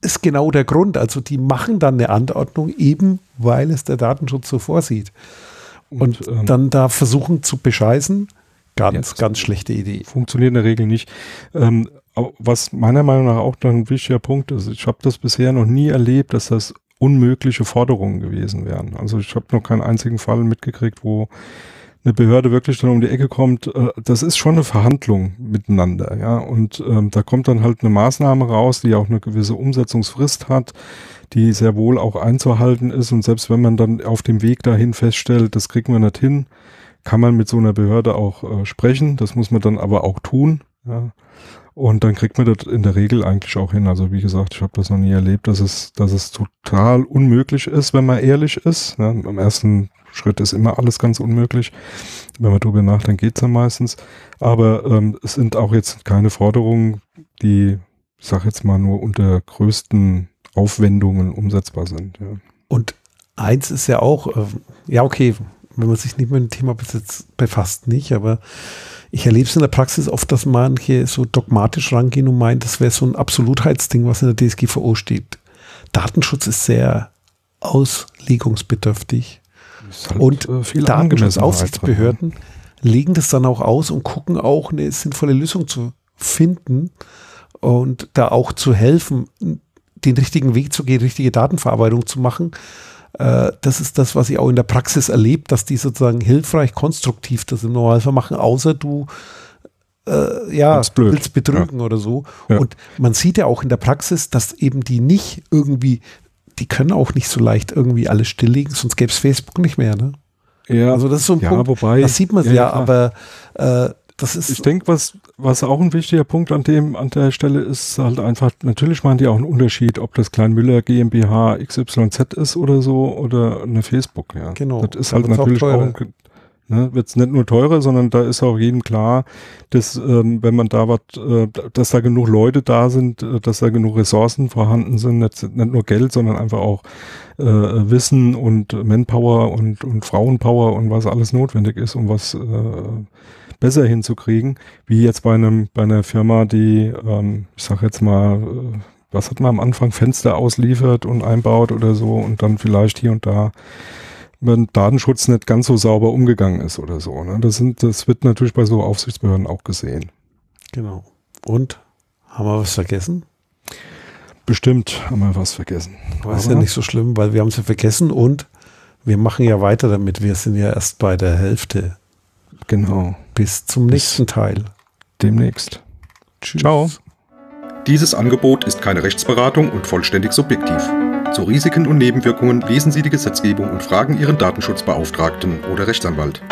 ist genau der Grund. Also die machen dann eine Anordnung, eben weil es der Datenschutz so vorsieht. Und, und ähm, dann da versuchen zu bescheißen, ganz, ganz schlechte Idee. Funktioniert in der Regel nicht. Ähm, was meiner Meinung nach auch ein wichtiger Punkt ist, ich habe das bisher noch nie erlebt, dass das unmögliche Forderungen gewesen wären. Also ich habe noch keinen einzigen Fall mitgekriegt, wo eine Behörde wirklich dann um die Ecke kommt, äh, das ist schon eine Verhandlung miteinander, ja. Und ähm, da kommt dann halt eine Maßnahme raus, die auch eine gewisse Umsetzungsfrist hat, die sehr wohl auch einzuhalten ist. Und selbst wenn man dann auf dem Weg dahin feststellt, das kriegen wir nicht hin, kann man mit so einer Behörde auch äh, sprechen. Das muss man dann aber auch tun. Ja. Und dann kriegt man das in der Regel eigentlich auch hin. Also wie gesagt, ich habe das noch nie erlebt, dass es, dass es total unmöglich ist, wenn man ehrlich ist. Ja, Am ersten Schritt ist immer alles ganz unmöglich. Wenn man darüber nachdenkt, geht's ja meistens. Aber ähm, es sind auch jetzt keine Forderungen, die, ich sag jetzt mal, nur unter größten Aufwendungen umsetzbar sind. Ja. Und eins ist ja auch, äh, ja okay, wenn man sich nicht mit dem Thema befasst, nicht, aber ich erlebe es in der Praxis oft, dass manche so dogmatisch rangehen und meinen, das wäre so ein Absolutheitsding, was in der DSGVO steht. Datenschutz ist sehr auslegungsbedürftig. Halt und äh, Datenschutzaufsichtsbehörden legen das dann auch aus und gucken auch eine sinnvolle Lösung zu finden und da auch zu helfen, den richtigen Weg zu gehen, richtige Datenverarbeitung zu machen. Äh, das ist das, was ich auch in der Praxis erlebt, dass die sozusagen hilfreich, konstruktiv das im Normalfall machen, außer du äh, ja, willst betrügen ja. oder so. Ja. Und man sieht ja auch in der Praxis, dass eben die nicht irgendwie die können auch nicht so leicht irgendwie alles stilllegen, sonst gäbe es Facebook nicht mehr, ne? Ja, also das ist so ein ja, Punkt, wobei, das sieht man ja, ja aber äh, das ist. Ich denke, was, was auch ein wichtiger Punkt an dem, an der Stelle ist halt einfach, natürlich machen die auch einen Unterschied, ob das Kleinmüller GmbH XYZ ist oder so oder eine Facebook, ja. Genau. Das ist halt natürlich auch, auch Ne, Wird es nicht nur teurer, sondern da ist auch jedem klar, dass ähm, wenn man da was, äh, dass da genug Leute da sind, äh, dass da genug Ressourcen vorhanden sind, nicht, nicht nur Geld, sondern einfach auch äh, Wissen und Manpower und, und Frauenpower und was alles notwendig ist, um was äh, besser hinzukriegen, wie jetzt bei einem bei einer Firma, die, ähm, ich sag jetzt mal, äh, was hat man am Anfang Fenster ausliefert und einbaut oder so und dann vielleicht hier und da mit Datenschutz nicht ganz so sauber umgegangen ist oder so. Ne? Das, sind, das wird natürlich bei so Aufsichtsbehörden auch gesehen. Genau. Und haben wir was vergessen? Bestimmt haben wir was vergessen. Aber ist ja nicht so schlimm, weil wir haben es ja vergessen und wir machen ja weiter damit. Wir sind ja erst bei der Hälfte. Genau. Bis zum Bis nächsten Teil. Demnächst. Tschüss. Ciao. Dieses Angebot ist keine Rechtsberatung und vollständig subjektiv. Zu Risiken und Nebenwirkungen lesen Sie die Gesetzgebung und fragen Ihren Datenschutzbeauftragten oder Rechtsanwalt.